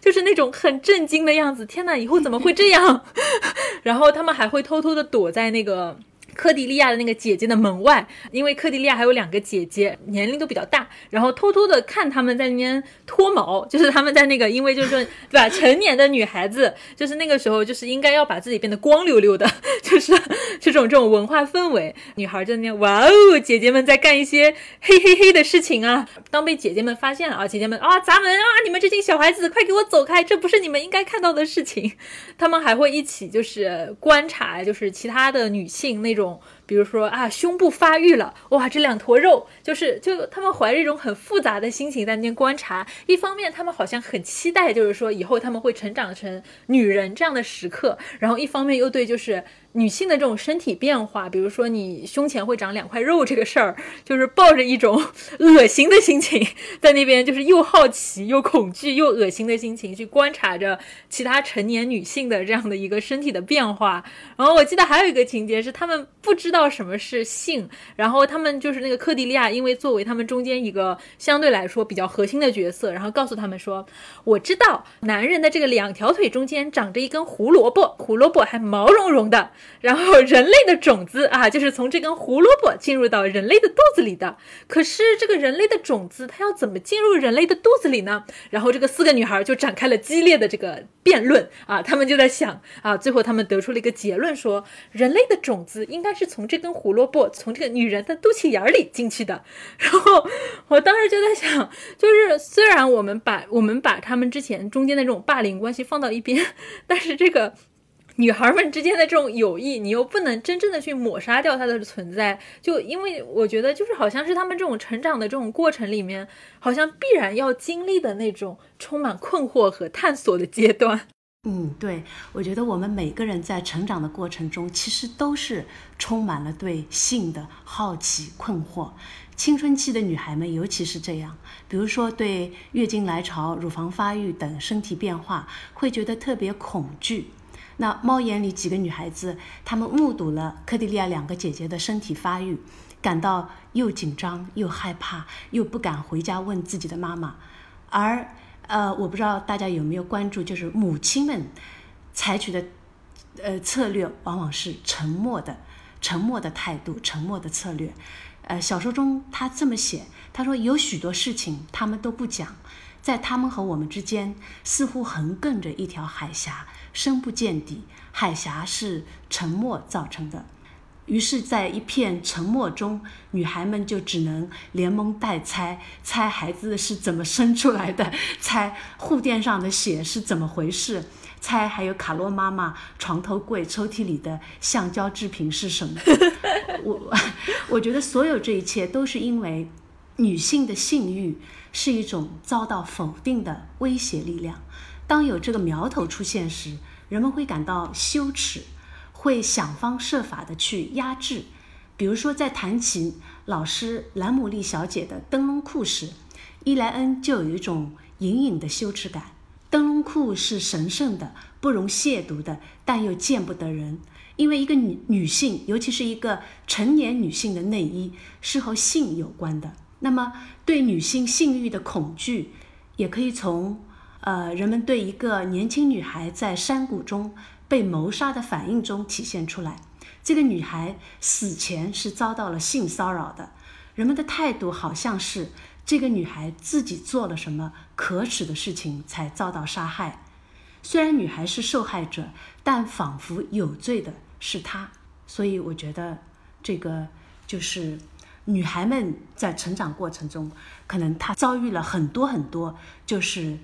就是那种很震惊的样子，天哪，以后怎么会这样？然后他们还会偷偷的躲在那个。科迪利亚的那个姐姐的门外，因为科迪利亚还有两个姐姐，年龄都比较大，然后偷偷的看他们在那边脱毛，就是他们在那个，因为就是说，对吧？成年的女孩子，就是那个时候就是应该要把自己变得光溜溜的，就是这种这种文化氛围，女孩在那，哇哦，姐姐们在干一些嘿嘿嘿的事情啊！当被姐姐们发现了啊，姐姐们啊砸门啊，你们这群小孩子，快给我走开，这不是你们应该看到的事情。他们还会一起就是观察，就是其他的女性那种。比如说啊，胸部发育了，哇，这两坨肉，就是就他们怀着一种很复杂的心情在那边观察。一方面，他们好像很期待，就是说以后他们会成长成女人这样的时刻；然后一方面又对就是女性的这种身体变化，比如说你胸前会长两块肉这个事儿，就是抱着一种恶心的心情在那边，就是又好奇又恐惧又恶心的心情去观察着其他成年女性的这样的一个身体的变化。然后我记得还有一个情节是他们不知道。什么是性。然后他们就是那个克蒂利亚，因为作为他们中间一个相对来说比较核心的角色，然后告诉他们说：“我知道男人的这个两条腿中间长着一根胡萝卜，胡萝卜还毛茸茸的。然后人类的种子啊，就是从这根胡萝卜进入到人类的肚子里的。可是这个人类的种子，它要怎么进入人类的肚子里呢？然后这个四个女孩就展开了激烈的这个辩论啊，他们就在想啊，最后他们得出了一个结论，说人类的种子应该是从这根胡萝卜，从这个女人的肚脐眼里进去的。然后我当时就在想，就是虽然我们把我们把他们之前中间的这种霸凌关系放到一边，但是这个。女孩们之间的这种友谊，你又不能真正的去抹杀掉它的存在，就因为我觉得，就是好像是他们这种成长的这种过程里面，好像必然要经历的那种充满困惑和探索的阶段。嗯，对，我觉得我们每个人在成长的过程中，其实都是充满了对性的好奇、困惑。青春期的女孩们尤其是这样，比如说对月经来潮、乳房发育等身体变化，会觉得特别恐惧。那猫眼里几个女孩子，她们目睹了科迪利亚两个姐姐的身体发育，感到又紧张又害怕，又不敢回家问自己的妈妈。而，呃，我不知道大家有没有关注，就是母亲们采取的，呃，策略往往是沉默的，沉默的态度，沉默的策略。呃，小说中他这么写，他说有许多事情他们都不讲，在他们和我们之间似乎横亘着一条海峡。深不见底，海峡是沉默造成的。于是，在一片沉默中，女孩们就只能连蒙带猜，猜孩子是怎么生出来的，猜护垫上的血是怎么回事，猜还有卡洛妈妈床头柜抽屉里的橡胶制品是什么。我我觉得所有这一切都是因为女性的性欲是一种遭到否定的威胁力量。当有这个苗头出现时，人们会感到羞耻，会想方设法的去压制。比如说，在谈起老师兰姆利小姐的灯笼裤时，伊莱恩就有一种隐隐的羞耻感。灯笼裤是神圣的、不容亵渎的，但又见不得人，因为一个女女性，尤其是一个成年女性的内衣是和性有关的。那么，对女性性欲的恐惧，也可以从。呃，人们对一个年轻女孩在山谷中被谋杀的反应中体现出来。这个女孩死前是遭到了性骚扰的，人们的态度好像是这个女孩自己做了什么可耻的事情才遭到杀害。虽然女孩是受害者，但仿佛有罪的是她。所以我觉得这个就是女孩们在成长过程中，可能她遭遇了很多很多，就是。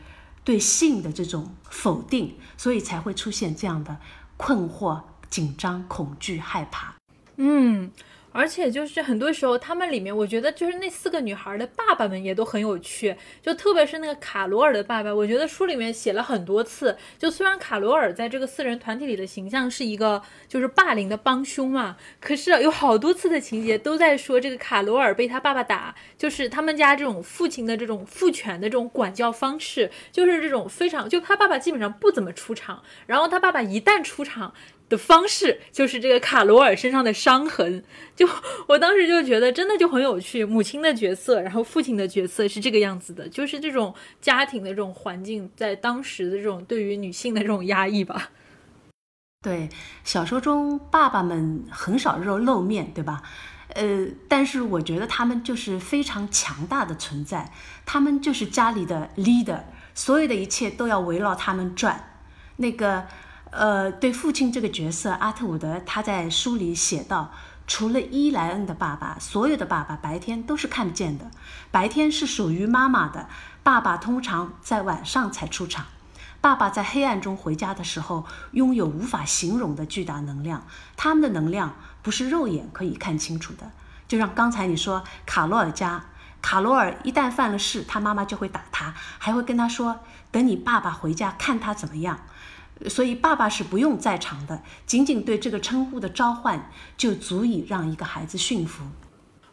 对性的这种否定，所以才会出现这样的困惑、紧张、恐惧、害怕。嗯。而且就是很多时候，他们里面，我觉得就是那四个女孩的爸爸们也都很有趣，就特别是那个卡罗尔的爸爸，我觉得书里面写了很多次。就虽然卡罗尔在这个四人团体里的形象是一个就是霸凌的帮凶嘛，可是有好多次的情节都在说这个卡罗尔被他爸爸打，就是他们家这种父亲的这种父权的这种管教方式，就是这种非常就他爸爸基本上不怎么出场，然后他爸爸一旦出场。的方式就是这个卡罗尔身上的伤痕，就我当时就觉得真的就很有趣。母亲的角色，然后父亲的角色是这个样子的，就是这种家庭的这种环境，在当时的这种对于女性的这种压抑吧。对，小说中爸爸们很少露露面对吧？呃，但是我觉得他们就是非常强大的存在，他们就是家里的 leader，所有的一切都要围绕他们转。那个。呃，对父亲这个角色，阿特伍德他在书里写道：除了伊莱恩的爸爸，所有的爸爸白天都是看不见的，白天是属于妈妈的。爸爸通常在晚上才出场。爸爸在黑暗中回家的时候，拥有无法形容的巨大能量。他们的能量不是肉眼可以看清楚的。就像刚才你说，卡罗尔家，卡罗尔一旦犯了事，他妈妈就会打他，还会跟他说：“等你爸爸回家，看他怎么样。”所以，爸爸是不用在场的，仅仅对这个称呼的召唤就足以让一个孩子驯服。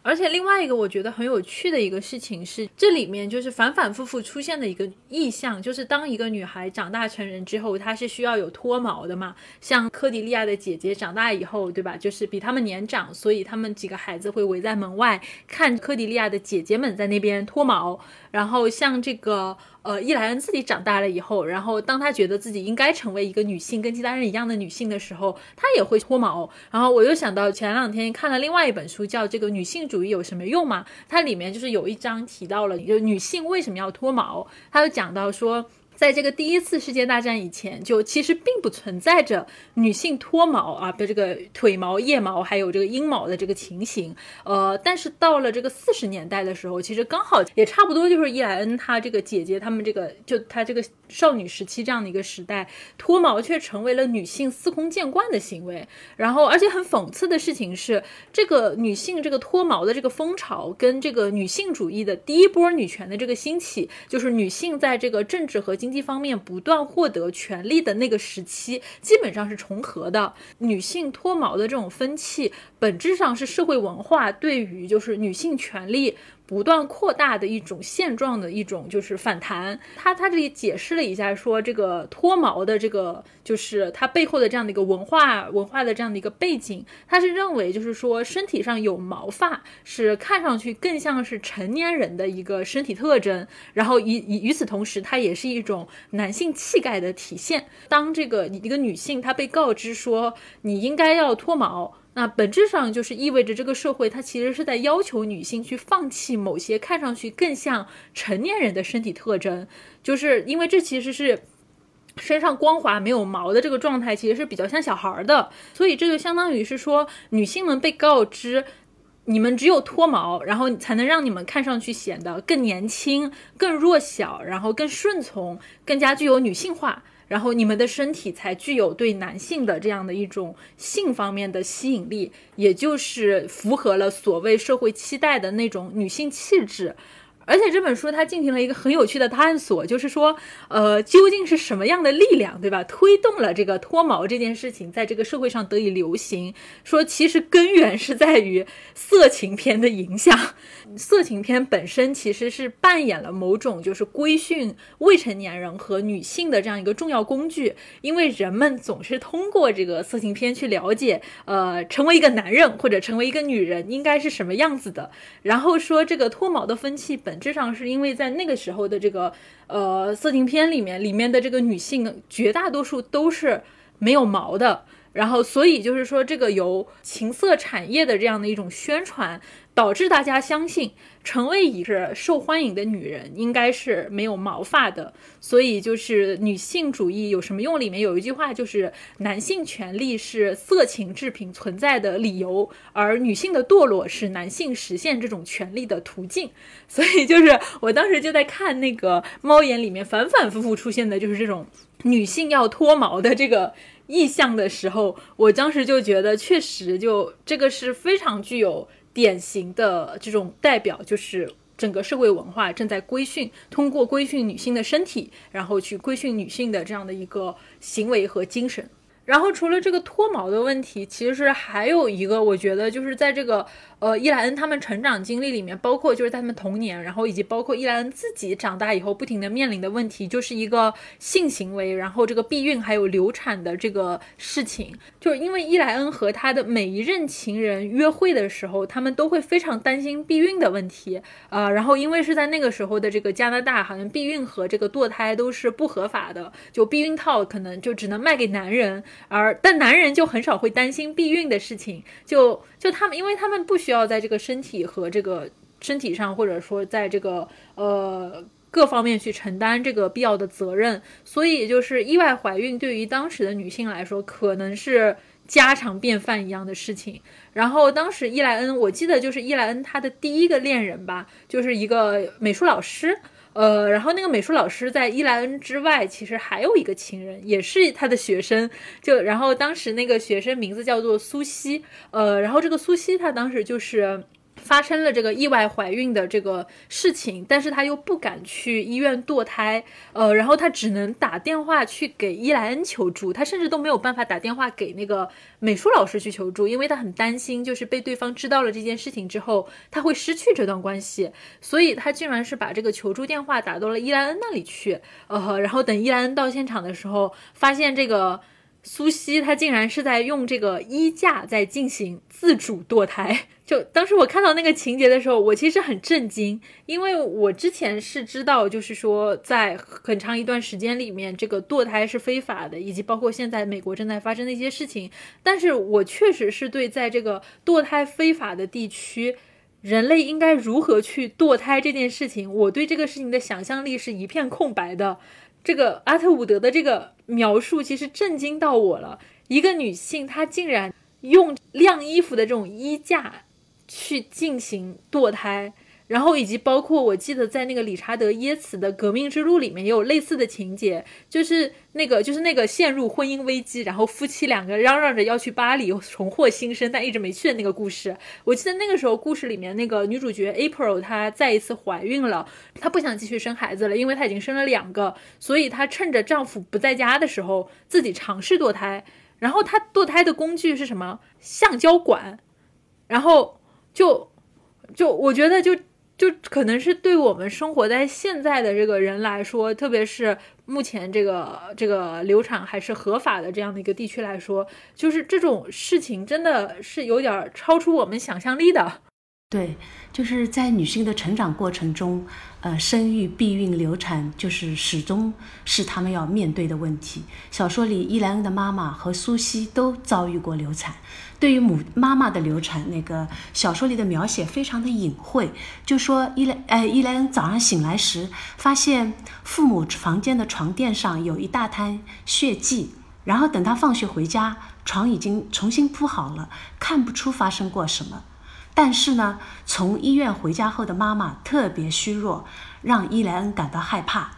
而且另外一个我觉得很有趣的一个事情是，这里面就是反反复复出现的一个意象，就是当一个女孩长大成人之后，她是需要有脱毛的嘛。像科迪利亚的姐姐长大以后，对吧？就是比他们年长，所以他们几个孩子会围在门外看科迪利亚的姐姐们在那边脱毛。然后像这个。呃，伊莱恩自己长大了以后，然后当他觉得自己应该成为一个女性，跟其他人一样的女性的时候，他也会脱毛。然后我又想到前两天看了另外一本书，叫《这个女性义有什么用吗》？它里面就是有一章提到了，就女性为什么要脱毛，它就讲到说。在这个第一次世界大战以前，就其实并不存在着女性脱毛啊，的这个腿毛、腋毛，还有这个阴毛的这个情形。呃，但是到了这个四十年代的时候，其实刚好也差不多就是伊莱恩她这个姐姐他们这个就她这个少女时期这样的一个时代，脱毛却成为了女性司空见惯的行为。然后，而且很讽刺的事情是，这个女性这个脱毛的这个风潮，跟这个女性主义的第一波女权的这个兴起，就是女性在这个政治和经经济方面不断获得权利的那个时期，基本上是重合的。女性脱毛的这种风气，本质上是社会文化对于就是女性权利。不断扩大的一种现状的一种就是反弹，他他这里解释了一下，说这个脱毛的这个就是它背后的这样的一个文化文化的这样的一个背景，他是认为就是说身体上有毛发是看上去更像是成年人的一个身体特征，然后与与与此同时，它也是一种男性气概的体现。当这个一个女性她被告知说你应该要脱毛。那本质上就是意味着这个社会，它其实是在要求女性去放弃某些看上去更像成年人的身体特征，就是因为这其实是身上光滑没有毛的这个状态，其实是比较像小孩的，所以这就相当于是说，女性们被告知，你们只有脱毛，然后才能让你们看上去显得更年轻、更弱小，然后更顺从，更加具有女性化。然后你们的身体才具有对男性的这样的一种性方面的吸引力，也就是符合了所谓社会期待的那种女性气质。而且这本书它进行了一个很有趣的探索，就是说，呃，究竟是什么样的力量，对吧，推动了这个脱毛这件事情在这个社会上得以流行？说其实根源是在于色情片的影响，色情片本身其实是扮演了某种就是规训未成年人和女性的这样一个重要工具，因为人们总是通过这个色情片去了解，呃，成为一个男人或者成为一个女人应该是什么样子的。然后说这个脱毛的风气本。本质上是因为在那个时候的这个呃色情片里面，里面的这个女性绝大多数都是没有毛的，然后所以就是说这个由情色产业的这样的一种宣传。导致大家相信，成为一个受欢迎的女人应该是没有毛发的。所以就是女性主义有什么用？里面有一句话就是男性权利是色情制品存在的理由，而女性的堕落是男性实现这种权利的途径。所以就是我当时就在看那个猫眼里面反反复复出现的就是这种女性要脱毛的这个意象的时候，我当时就觉得确实就这个是非常具有。典型的这种代表就是整个社会文化正在规训，通过规训女性的身体，然后去规训女性的这样的一个行为和精神。然后除了这个脱毛的问题，其实还有一个，我觉得就是在这个。呃，伊莱恩他们成长经历里面，包括就是在他们童年，然后以及包括伊莱恩自己长大以后不停的面临的问题，就是一个性行为，然后这个避孕还有流产的这个事情。就是因为伊莱恩和他的每一任情人约会的时候，他们都会非常担心避孕的问题。呃，然后因为是在那个时候的这个加拿大，好像避孕和这个堕胎都是不合法的，就避孕套可能就只能卖给男人，而但男人就很少会担心避孕的事情，就就他们，因为他们不需要。在这个身体和这个身体上，或者说在这个呃各方面去承担这个必要的责任，所以就是意外怀孕对于当时的女性来说，可能是家常便饭一样的事情。然后当时伊莱恩，我记得就是伊莱恩他的第一个恋人吧，就是一个美术老师。呃，然后那个美术老师在伊莱恩之外，其实还有一个情人，也是他的学生。就然后当时那个学生名字叫做苏西，呃，然后这个苏西他当时就是发生了这个意外怀孕的这个事情，但是他又不敢去医院堕胎，呃，然后他只能打电话去给伊莱恩求助，他甚至都没有办法打电话给那个美术老师去求助，因为他很担心，就是被对方知道了这件事情之后，他会失去这段关系，所以他竟然是把这个求助电话打到了伊莱恩那里去，呃，然后等伊莱恩到现场的时候，发现这个。苏西她竟然是在用这个衣架在进行自主堕胎，就当时我看到那个情节的时候，我其实很震惊，因为我之前是知道，就是说在很长一段时间里面，这个堕胎是非法的，以及包括现在美国正在发生的一些事情，但是我确实是对在这个堕胎非法的地区，人类应该如何去堕胎这件事情，我对这个事情的想象力是一片空白的。这个阿特伍德的这个描述其实震惊到我了。一个女性，她竟然用晾衣服的这种衣架去进行堕胎。然后以及包括我记得在那个理查德耶茨的《革命之路》里面也有类似的情节，就是那个就是那个陷入婚姻危机，然后夫妻两个嚷嚷着要去巴黎重获新生，但一直没去的那个故事。我记得那个时候故事里面那个女主角 April 她再一次怀孕了，她不想继续生孩子了，因为她已经生了两个，所以她趁着丈夫不在家的时候自己尝试堕胎。然后她堕胎的工具是什么？橡胶管。然后就就我觉得就。就可能是对我们生活在现在的这个人来说，特别是目前这个这个流产还是合法的这样的一个地区来说，就是这种事情真的是有点超出我们想象力的。对，就是在女性的成长过程中，呃，生育、避孕、流产，就是始终是她们要面对的问题。小说里，伊莱恩的妈妈和苏西都遭遇过流产。对于母妈妈的流产，那个小说里的描写非常的隐晦，就说伊莱，呃，伊莱恩早上醒来时，发现父母房间的床垫上有一大滩血迹，然后等他放学回家，床已经重新铺好了，看不出发生过什么。但是呢，从医院回家后的妈妈特别虚弱，让伊莱恩感到害怕。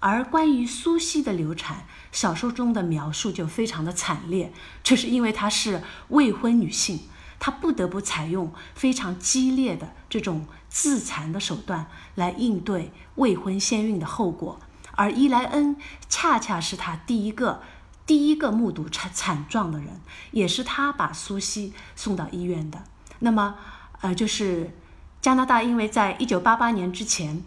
而关于苏西的流产，小说中的描述就非常的惨烈，这是因为她是未婚女性，她不得不采用非常激烈的这种自残的手段来应对未婚先孕的后果。而伊莱恩恰恰是她第一个第一个目睹惨惨状的人，也是他把苏西送到医院的。那么。呃，就是加拿大，因为在一九八八年之前，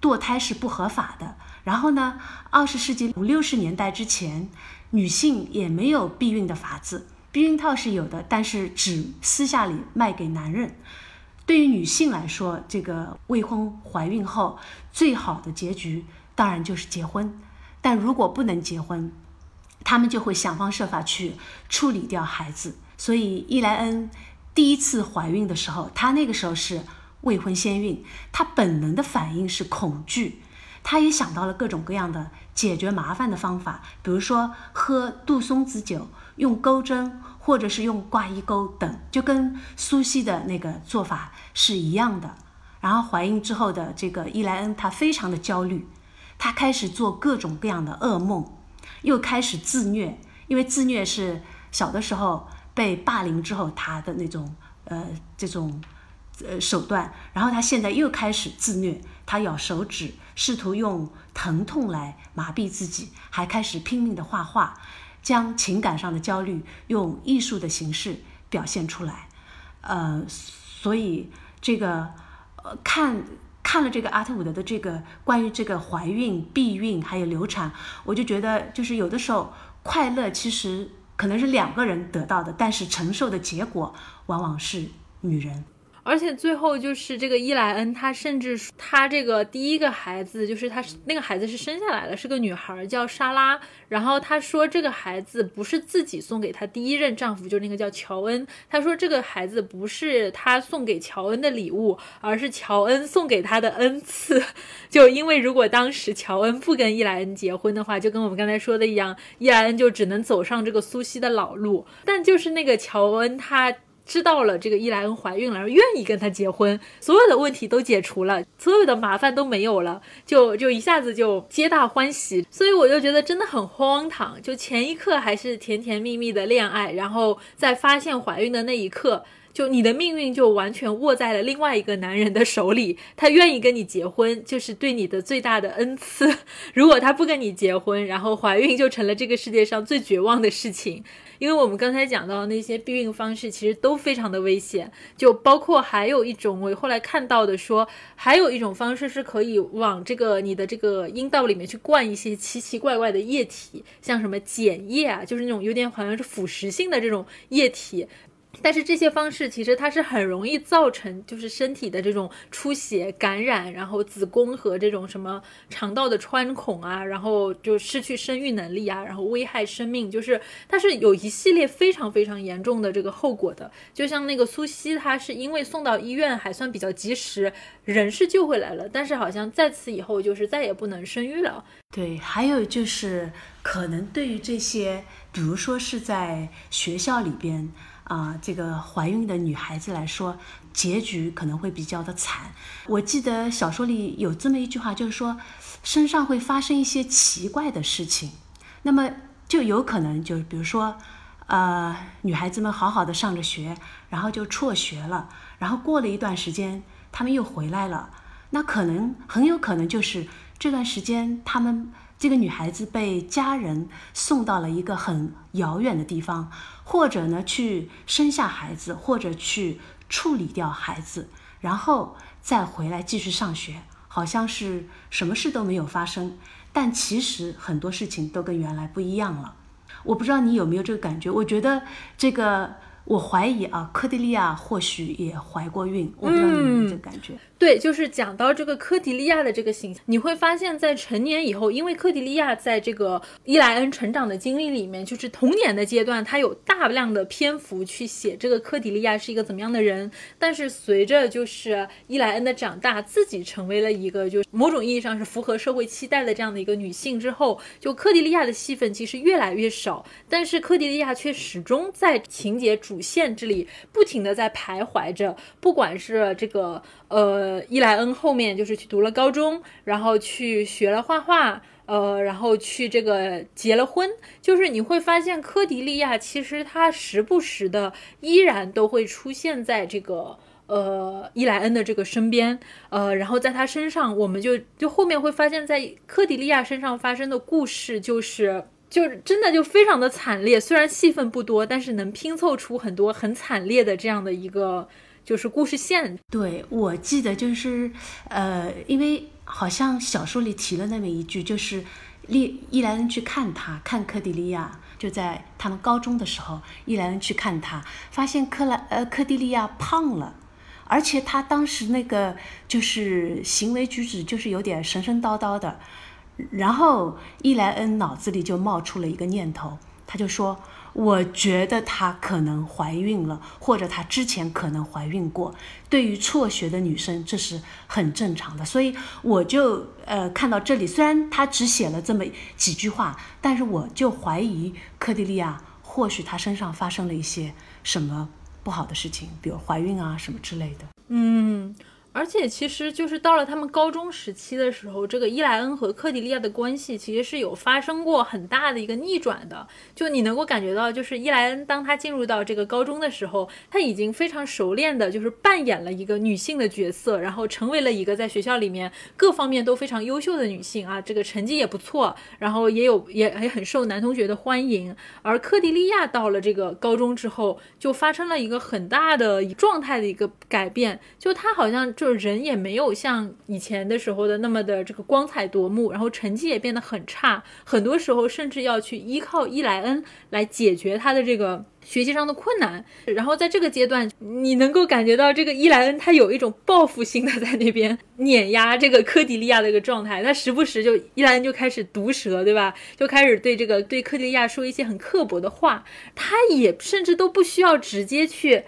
堕胎是不合法的。然后呢，二十世纪五六十年代之前，女性也没有避孕的法子，避孕套是有的，但是只私下里卖给男人。对于女性来说，这个未婚怀孕后最好的结局当然就是结婚。但如果不能结婚，他们就会想方设法去处理掉孩子。所以伊莱恩。第一次怀孕的时候，她那个时候是未婚先孕，她本能的反应是恐惧，他也想到了各种各样的解决麻烦的方法，比如说喝杜松子酒、用钩针或者是用挂衣钩等，就跟苏西的那个做法是一样的。然后怀孕之后的这个伊莱恩，她非常的焦虑，她开始做各种各样的噩梦，又开始自虐，因为自虐是小的时候。被霸凌之后，他的那种呃这种呃手段，然后他现在又开始自虐，他咬手指，试图用疼痛来麻痹自己，还开始拼命的画画，将情感上的焦虑用艺术的形式表现出来。呃，所以这个呃看看了这个阿特伍德的这个关于这个怀孕、避孕还有流产，我就觉得就是有的时候快乐其实。可能是两个人得到的，但是承受的结果往往是女人。而且最后就是这个伊莱恩，他甚至他这个第一个孩子，就是他那个孩子是生下来了，是个女孩，叫莎拉。然后他说这个孩子不是自己送给他第一任丈夫，就是那个叫乔恩。他说这个孩子不是他送给乔恩的礼物，而是乔恩送给他的恩赐。就因为如果当时乔恩不跟伊莱恩结婚的话，就跟我们刚才说的一样，伊莱恩就只能走上这个苏西的老路。但就是那个乔恩他。知道了这个伊莱恩怀孕了，愿意跟他结婚，所有的问题都解除了，所有的麻烦都没有了，就就一下子就皆大欢喜。所以我就觉得真的很荒唐，就前一刻还是甜甜蜜蜜的恋爱，然后在发现怀孕的那一刻就你的命运就完全握在了另外一个男人的手里，他愿意跟你结婚，就是对你的最大的恩赐。如果他不跟你结婚，然后怀孕就成了这个世界上最绝望的事情。因为我们刚才讲到那些避孕方式，其实都非常的危险，就包括还有一种我后来看到的说，还有一种方式是可以往这个你的这个阴道里面去灌一些奇奇怪怪的液体，像什么碱液啊，就是那种有点好像是腐蚀性的这种液体。但是这些方式其实它是很容易造成就是身体的这种出血、感染，然后子宫和这种什么肠道的穿孔啊，然后就失去生育能力啊，然后危害生命，就是它是有一系列非常非常严重的这个后果的。就像那个苏西，她是因为送到医院还算比较及时，人是救回来了，但是好像在此以后就是再也不能生育了。对，还有就是可能对于这些，比如说是在学校里边。啊，这个怀孕的女孩子来说，结局可能会比较的惨。我记得小说里有这么一句话，就是说身上会发生一些奇怪的事情，那么就有可能就是比如说，呃，女孩子们好好的上着学，然后就辍学了，然后过了一段时间，她们又回来了，那可能很有可能就是这段时间她们。这个女孩子被家人送到了一个很遥远的地方，或者呢去生下孩子，或者去处理掉孩子，然后再回来继续上学，好像是什么事都没有发生。但其实很多事情都跟原来不一样了。我不知道你有没有这个感觉？我觉得这个，我怀疑啊，科迪利亚或许也怀过孕。我不知道你有没有这个感觉。对，就是讲到这个科迪利亚的这个形象，你会发现在成年以后，因为科迪利亚在这个伊莱恩成长的经历里面，就是童年的阶段，他有大量的篇幅去写这个科迪利亚是一个怎么样的人。但是随着就是伊莱恩的长大，自己成为了一个就某种意义上是符合社会期待的这样的一个女性之后，就科迪利亚的戏份其实越来越少，但是科迪利亚却始终在情节主线这里不停的在徘徊着，不管是这个。呃，伊莱恩后面就是去读了高中，然后去学了画画，呃，然后去这个结了婚。就是你会发现，科迪利亚其实他时不时的依然都会出现在这个呃伊莱恩的这个身边，呃，然后在他身上，我们就就后面会发现，在科迪利亚身上发生的故事，就是就是真的就非常的惨烈。虽然戏份不多，但是能拼凑出很多很惨烈的这样的一个。就是故事线，对我记得就是，呃，因为好像小说里提了那么一句，就是利伊莱恩去看他，看科迪利亚，就在他们高中的时候，伊莱恩去看他，发现克莱呃科迪利亚胖了，而且他当时那个就是行为举止就是有点神神叨叨的，然后伊莱恩脑子里就冒出了一个念头，他就说。我觉得她可能怀孕了，或者她之前可能怀孕过。对于辍学的女生，这是很正常的。所以我就呃看到这里，虽然她只写了这么几句话，但是我就怀疑科蒂利亚或许她身上发生了一些什么不好的事情，比如怀孕啊什么之类的。嗯。而且其实就是到了他们高中时期的时候，这个伊莱恩和克迪利亚的关系其实是有发生过很大的一个逆转的。就你能够感觉到，就是伊莱恩当他进入到这个高中的时候，他已经非常熟练的，就是扮演了一个女性的角色，然后成为了一个在学校里面各方面都非常优秀的女性啊，这个成绩也不错，然后也有也也很受男同学的欢迎。而克迪利亚到了这个高中之后，就发生了一个很大的状态的一个改变，就他好像。就是人也没有像以前的时候的那么的这个光彩夺目，然后成绩也变得很差，很多时候甚至要去依靠伊莱恩来解决他的这个学习上的困难。然后在这个阶段，你能够感觉到这个伊莱恩他有一种报复性的 在那边碾压这个科迪利亚的一个状态，他时不时就伊莱恩就开始毒舌，对吧？就开始对这个对科迪利亚说一些很刻薄的话，他也甚至都不需要直接去。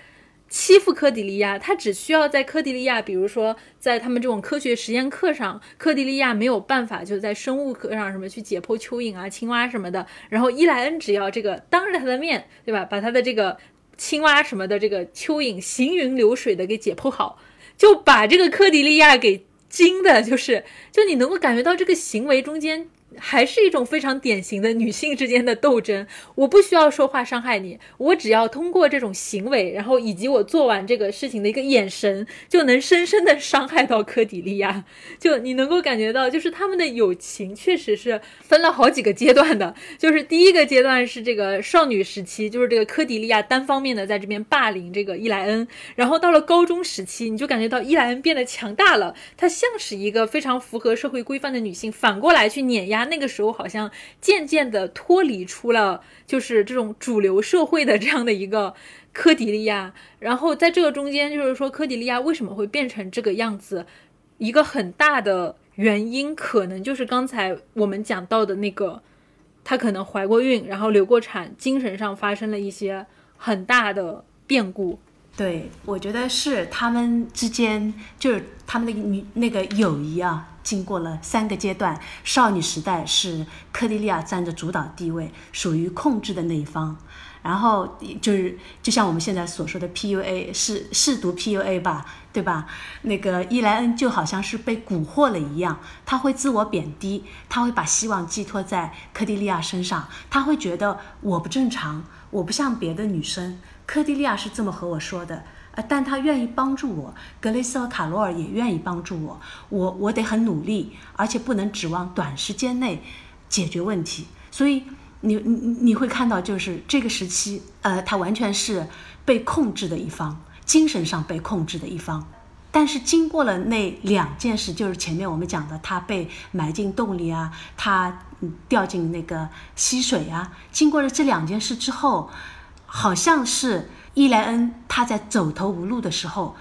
欺负科迪利亚，他只需要在科迪利亚，比如说在他们这种科学实验课上，科迪利亚没有办法就在生物课上什么去解剖蚯蚓啊、青蛙什么的，然后伊莱恩只要这个当着他的面，对吧，把他的这个青蛙什么的这个蚯蚓行云流水的给解剖好，就把这个科迪利亚给惊的，就是就你能够感觉到这个行为中间。还是一种非常典型的女性之间的斗争。我不需要说话伤害你，我只要通过这种行为，然后以及我做完这个事情的一个眼神，就能深深的伤害到科迪利亚。就你能够感觉到，就是他们的友情确实是分了好几个阶段的。就是第一个阶段是这个少女时期，就是这个科迪利亚单方面的在这边霸凌这个伊莱恩。然后到了高中时期，你就感觉到伊莱恩变得强大了，她像是一个非常符合社会规范的女性，反过来去碾压。那个时候好像渐渐的脱离出了就是这种主流社会的这样的一个科迪利亚，然后在这个中间就是说科迪利亚为什么会变成这个样子，一个很大的原因可能就是刚才我们讲到的那个，她可能怀过孕，然后流过产，精神上发生了一些很大的变故。对，我觉得是他们之间就是他们的女那个友谊啊。经过了三个阶段，少女时代是科迪利亚占着主导地位，属于控制的那一方。然后就是就像我们现在所说的 PUA，是试读 PUA 吧，对吧？那个伊莱恩就好像是被蛊惑了一样，他会自我贬低，他会把希望寄托在科迪利亚身上，他会觉得我不正常，我不像别的女生。科迪利亚是这么和我说的。呃，但他愿意帮助我，格雷斯和卡罗尔也愿意帮助我，我我得很努力，而且不能指望短时间内解决问题。所以你你你会看到，就是这个时期，呃，他完全是被控制的一方，精神上被控制的一方。但是经过了那两件事，就是前面我们讲的，他被埋进洞里啊，他掉进那个溪水啊，经过了这两件事之后，好像是。伊莱恩他在走投无路的时候，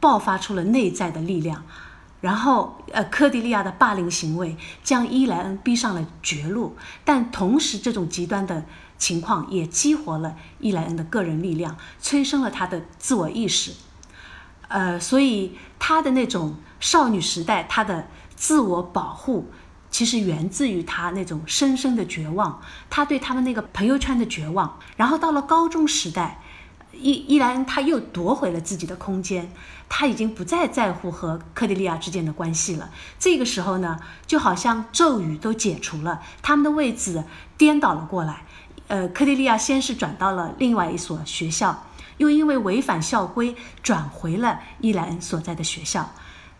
爆发出了内在的力量，然后呃，科迪利亚的霸凌行为将伊莱恩逼上了绝路，但同时这种极端的情况也激活了伊莱恩的个人力量，催生了他的自我意识，呃，所以他的那种少女时代，他的自我保护其实源自于他那种深深的绝望，他对他们那个朋友圈的绝望，然后到了高中时代。伊伊莱恩他又夺回了自己的空间，他已经不再在乎和克迪利亚之间的关系了。这个时候呢，就好像咒语都解除了，他们的位置颠倒了过来。呃，克迪利亚先是转到了另外一所学校，又因为违反校规转回了伊莱恩所在的学校。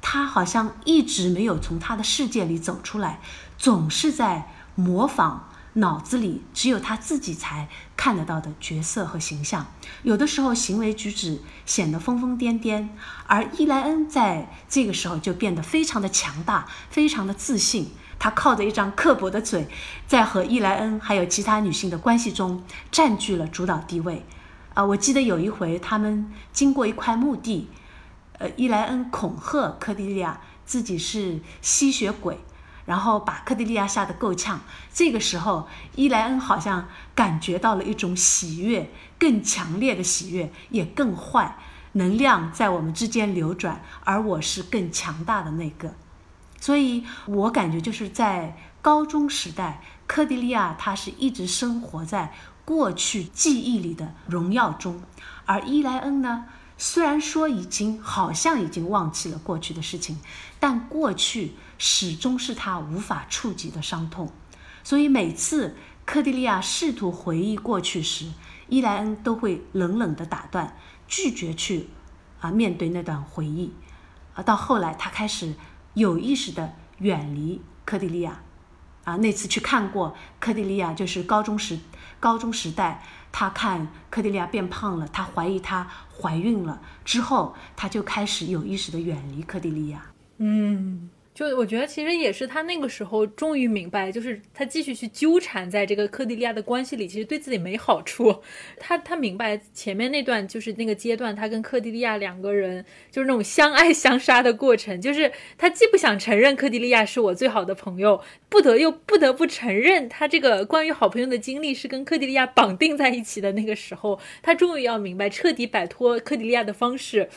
他好像一直没有从他的世界里走出来，总是在模仿。脑子里只有他自己才看得到的角色和形象，有的时候行为举止显得疯疯癫癫，而伊莱恩在这个时候就变得非常的强大，非常的自信。他靠着一张刻薄的嘴，在和伊莱恩还有其他女性的关系中占据了主导地位。啊，我记得有一回他们经过一块墓地，呃，伊莱恩恐吓科迪利亚自己是吸血鬼。然后把克蒂利亚吓得够呛。这个时候，伊莱恩好像感觉到了一种喜悦，更强烈的喜悦，也更坏。能量在我们之间流转，而我是更强大的那个。所以我感觉就是在高中时代，克蒂利亚他是一直生活在过去记忆里的荣耀中，而伊莱恩呢，虽然说已经好像已经忘记了过去的事情，但过去。始终是他无法触及的伤痛，所以每次柯迪利亚试图回忆过去时，伊莱恩都会冷冷地打断，拒绝去啊面对那段回忆。啊，到后来他开始有意识地远离柯迪利亚。啊，那次去看过柯迪利亚，就是高中时高中时代，他看柯迪利亚变胖了，他怀疑她怀孕了之后，他就开始有意识地远离柯迪利亚。嗯。就我觉得，其实也是他那个时候终于明白，就是他继续去纠缠在这个科迪利亚的关系里，其实对自己没好处。他他明白前面那段就是那个阶段，他跟科迪利亚两个人就是那种相爱相杀的过程，就是他既不想承认科迪利亚是我最好的朋友，不得又不得不承认他这个关于好朋友的经历是跟科迪利亚绑定在一起的那个时候，他终于要明白彻底摆脱科迪利亚的方式，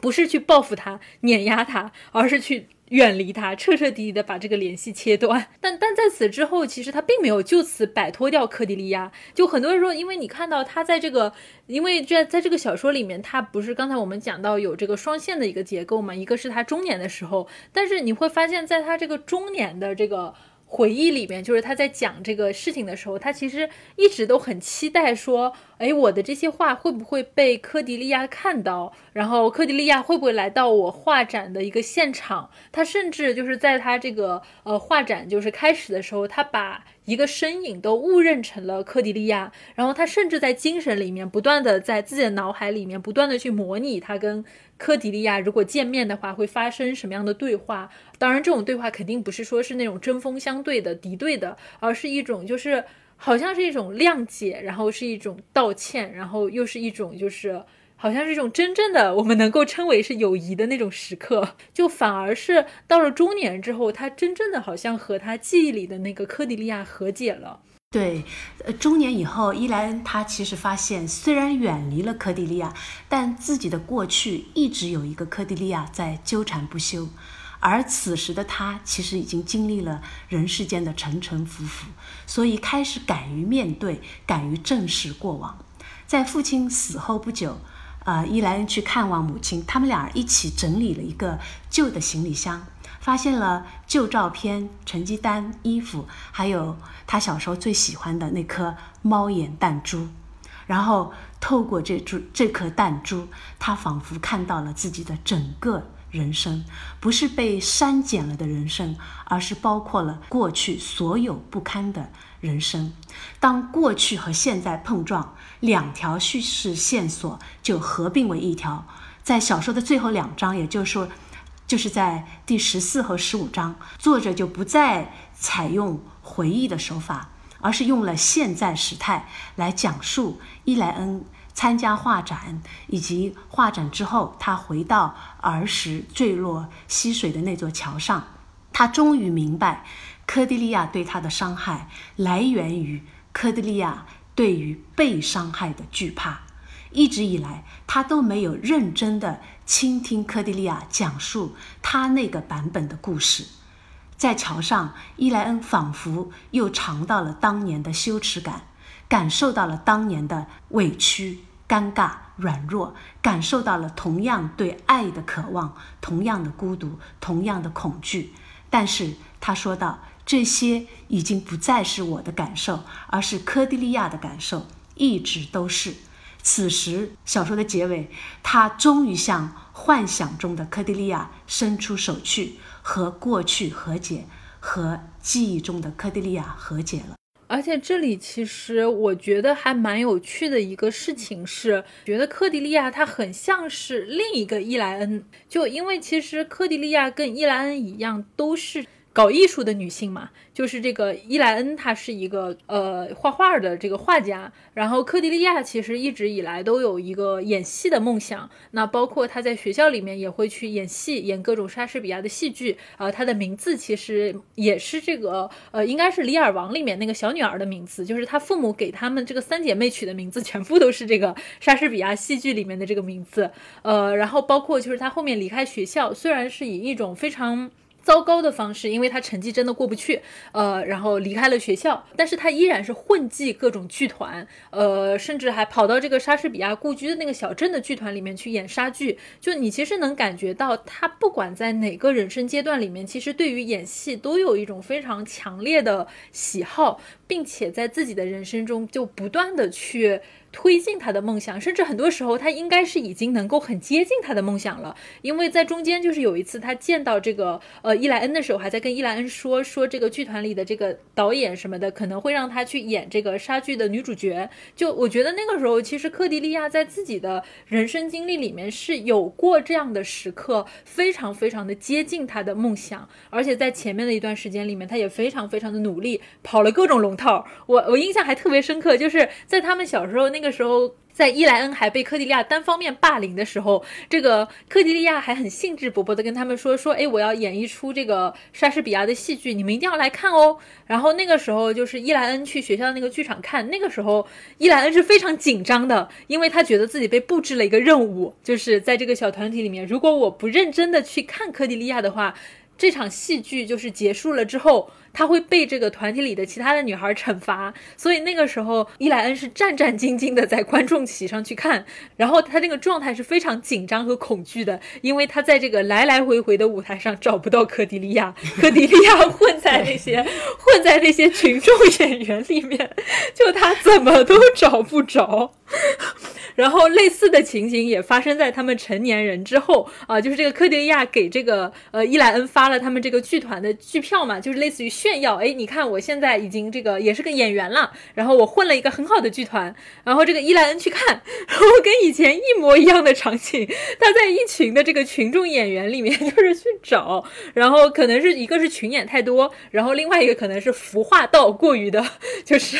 不是去报复他、碾压他，而是去。远离他，彻彻底底的把这个联系切断。但但在此之后，其实他并没有就此摆脱掉科迪利亚。就很多人说，因为你看到他在这个，因为这在这个小说里面，他不是刚才我们讲到有这个双线的一个结构嘛？一个是他中年的时候，但是你会发现在他这个中年的这个。回忆里面，就是他在讲这个事情的时候，他其实一直都很期待说，哎，我的这些画会不会被科迪利亚看到？然后科迪利亚会不会来到我画展的一个现场？他甚至就是在他这个呃画展就是开始的时候，他把一个身影都误认成了科迪利亚，然后他甚至在精神里面不断的在自己的脑海里面不断的去模拟他跟。科迪利亚如果见面的话，会发生什么样的对话？当然，这种对话肯定不是说是那种针锋相对的敌对的，而是一种就是好像是一种谅解，然后是一种道歉，然后又是一种就是好像是一种真正的我们能够称为是友谊的那种时刻。就反而是到了中年之后，他真正的好像和他记忆里的那个科迪利亚和解了。对，呃，中年以后，伊莱恩他其实发现，虽然远离了科迪利亚，但自己的过去一直有一个科迪利亚在纠缠不休。而此时的他，其实已经经历了人世间的沉沉浮浮，所以开始敢于面对，敢于正视过往。在父亲死后不久，呃，伊莱恩去看望母亲，他们俩一起整理了一个旧的行李箱。发现了旧照片、成绩单、衣服，还有他小时候最喜欢的那颗猫眼弹珠。然后透过这珠这颗弹珠，他仿佛看到了自己的整个人生，不是被删减了的人生，而是包括了过去所有不堪的人生。当过去和现在碰撞，两条叙事线索就合并为一条。在小说的最后两章，也就是说。就是在第十四和十五章，作者就不再采用回忆的手法，而是用了现在时态来讲述伊莱恩参加画展，以及画展之后他回到儿时坠落溪水的那座桥上。他终于明白，科迪利亚对他的伤害来源于科迪利亚对于被伤害的惧怕。一直以来，他都没有认真的。倾听科迪利亚讲述他那个版本的故事，在桥上，伊莱恩仿佛又尝到了当年的羞耻感，感受到了当年的委屈、尴尬、软弱，感受到了同样对爱的渴望，同样的孤独，同样的恐惧。但是他说道：“这些已经不再是我的感受，而是科迪利亚的感受，一直都是。”此时，小说的结尾，他终于向幻想中的科蒂利亚伸出手去，和过去和解，和记忆中的科蒂利亚和解了。而且，这里其实我觉得还蛮有趣的一个事情是，觉得科迪利亚他很像是另一个伊莱恩，就因为其实科迪利亚跟伊莱恩一样，都是。搞艺术的女性嘛，就是这个伊莱恩，她是一个呃画画的这个画家。然后科迪利亚其实一直以来都有一个演戏的梦想，那包括她在学校里面也会去演戏，演各种莎士比亚的戏剧。啊，她的名字其实也是这个呃，应该是《李尔王》里面那个小女儿的名字，就是她父母给他们这个三姐妹取的名字，全部都是这个莎士比亚戏剧里面的这个名字。呃，然后包括就是她后面离开学校，虽然是以一种非常。糟糕的方式，因为他成绩真的过不去，呃，然后离开了学校，但是他依然是混迹各种剧团，呃，甚至还跑到这个莎士比亚故居的那个小镇的剧团里面去演莎剧。就你其实能感觉到，他不管在哪个人生阶段里面，其实对于演戏都有一种非常强烈的喜好，并且在自己的人生中就不断的去。推进他的梦想，甚至很多时候他应该是已经能够很接近他的梦想了，因为在中间就是有一次他见到这个呃伊莱恩的时候，还在跟伊莱恩说说这个剧团里的这个导演什么的可能会让他去演这个莎剧的女主角。就我觉得那个时候，其实科迪利亚在自己的人生经历里面是有过这样的时刻，非常非常的接近他的梦想，而且在前面的一段时间里面，他也非常非常的努力，跑了各种龙套。我我印象还特别深刻，就是在他们小时候那。个时候，在伊莱恩还被科迪利亚单方面霸凌的时候，这个科迪利亚还很兴致勃勃地跟他们说：“说，哎，我要演一出这个莎士比亚的戏剧，你们一定要来看哦。”然后那个时候，就是伊莱恩去学校那个剧场看，那个时候伊莱恩是非常紧张的，因为他觉得自己被布置了一个任务，就是在这个小团体里面，如果我不认真的去看科迪利亚的话。这场戏剧就是结束了之后，他会被这个团体里的其他的女孩惩罚，所以那个时候伊莱恩是战战兢兢的在观众席上去看，然后他那个状态是非常紧张和恐惧的，因为他在这个来来回回的舞台上找不到科迪利亚，科迪利亚混在那些混在那些群众演员里面，就他怎么都找不着。然后类似的情形也发生在他们成年人之后啊，就是这个科迪利亚给这个呃伊莱恩发了他们这个剧团的剧票嘛，就是类似于炫耀，哎，你看我现在已经这个也是个演员了，然后我混了一个很好的剧团，然后这个伊莱恩去看，然后跟以前一模一样的场景，他在一群的这个群众演员里面 就是去找，然后可能是一个是群演太多，然后另外一个可能是服化道过于的就是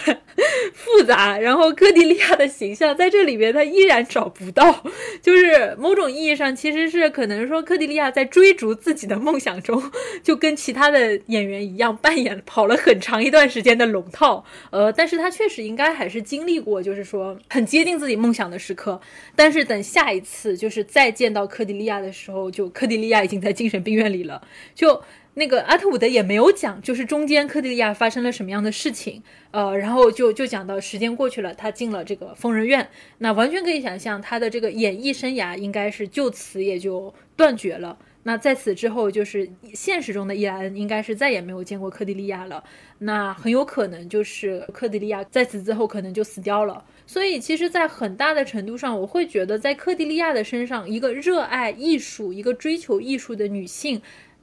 复杂，然后科迪利亚的形象在这里面他。依然找不到，就是某种意义上，其实是可能说，科迪利亚在追逐自己的梦想中，就跟其他的演员一样，扮演跑了很长一段时间的龙套。呃，但是他确实应该还是经历过，就是说很接近自己梦想的时刻。但是等下一次，就是再见到科迪利亚的时候，就科迪利亚已经在精神病院里了。就。那个阿特伍德也没有讲，就是中间科迪利亚发生了什么样的事情，呃，然后就就讲到时间过去了，他进了这个疯人院，那完全可以想象他的这个演艺生涯应该是就此也就断绝了。那在此之后，就是现实中的伊莱恩应该是再也没有见过科迪利亚了。那很有可能就是科迪利亚在此之后可能就死掉了。所以其实，在很大的程度上，我会觉得在科迪利亚的身上，一个热爱艺术、一个追求艺术的女性。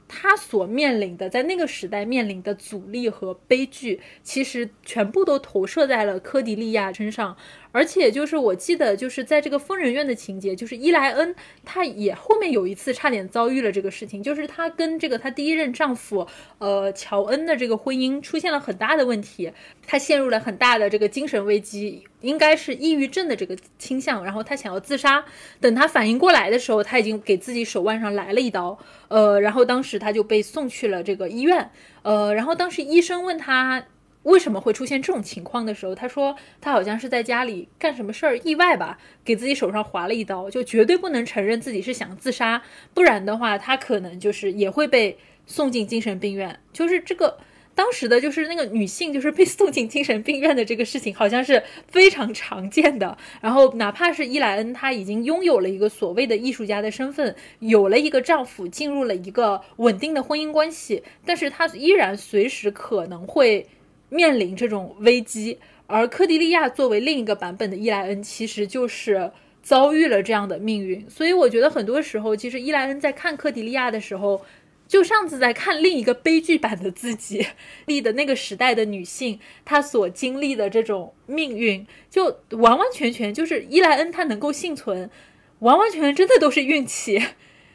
她所面临的，在那个时代面临的阻力和悲剧，其实全部都投射在了科迪利亚身上。而且就是我记得，就是在这个疯人院的情节，就是伊莱恩，她也后面有一次差点遭遇了这个事情，就是她跟这个她第一任丈夫，呃，乔恩的这个婚姻出现了很大的问题，她陷入了很大的这个精神危机，应该是抑郁症的这个倾向，然后她想要自杀。等她反应过来的时候，她已经给自己手腕上来了一刀，呃，然后当时她就被送去了这个医院，呃，然后当时医生问她。为什么会出现这种情况的时候，他说他好像是在家里干什么事儿意外吧，给自己手上划了一刀，就绝对不能承认自己是想自杀，不然的话他可能就是也会被送进精神病院。就是这个当时的就是那个女性就是被送进精神病院的这个事情，好像是非常常见的。然后哪怕是伊莱恩，她已经拥有了一个所谓的艺术家的身份，有了一个丈夫，进入了一个稳定的婚姻关系，但是她依然随时可能会。面临这种危机，而科迪利亚作为另一个版本的伊莱恩，其实就是遭遇了这样的命运。所以我觉得很多时候，其实伊莱恩在看科迪利亚的时候，就上次在看另一个悲剧版的自己。历的那个时代的女性，她所经历的这种命运，就完完全全就是伊莱恩她能够幸存，完完全全真的都是运气。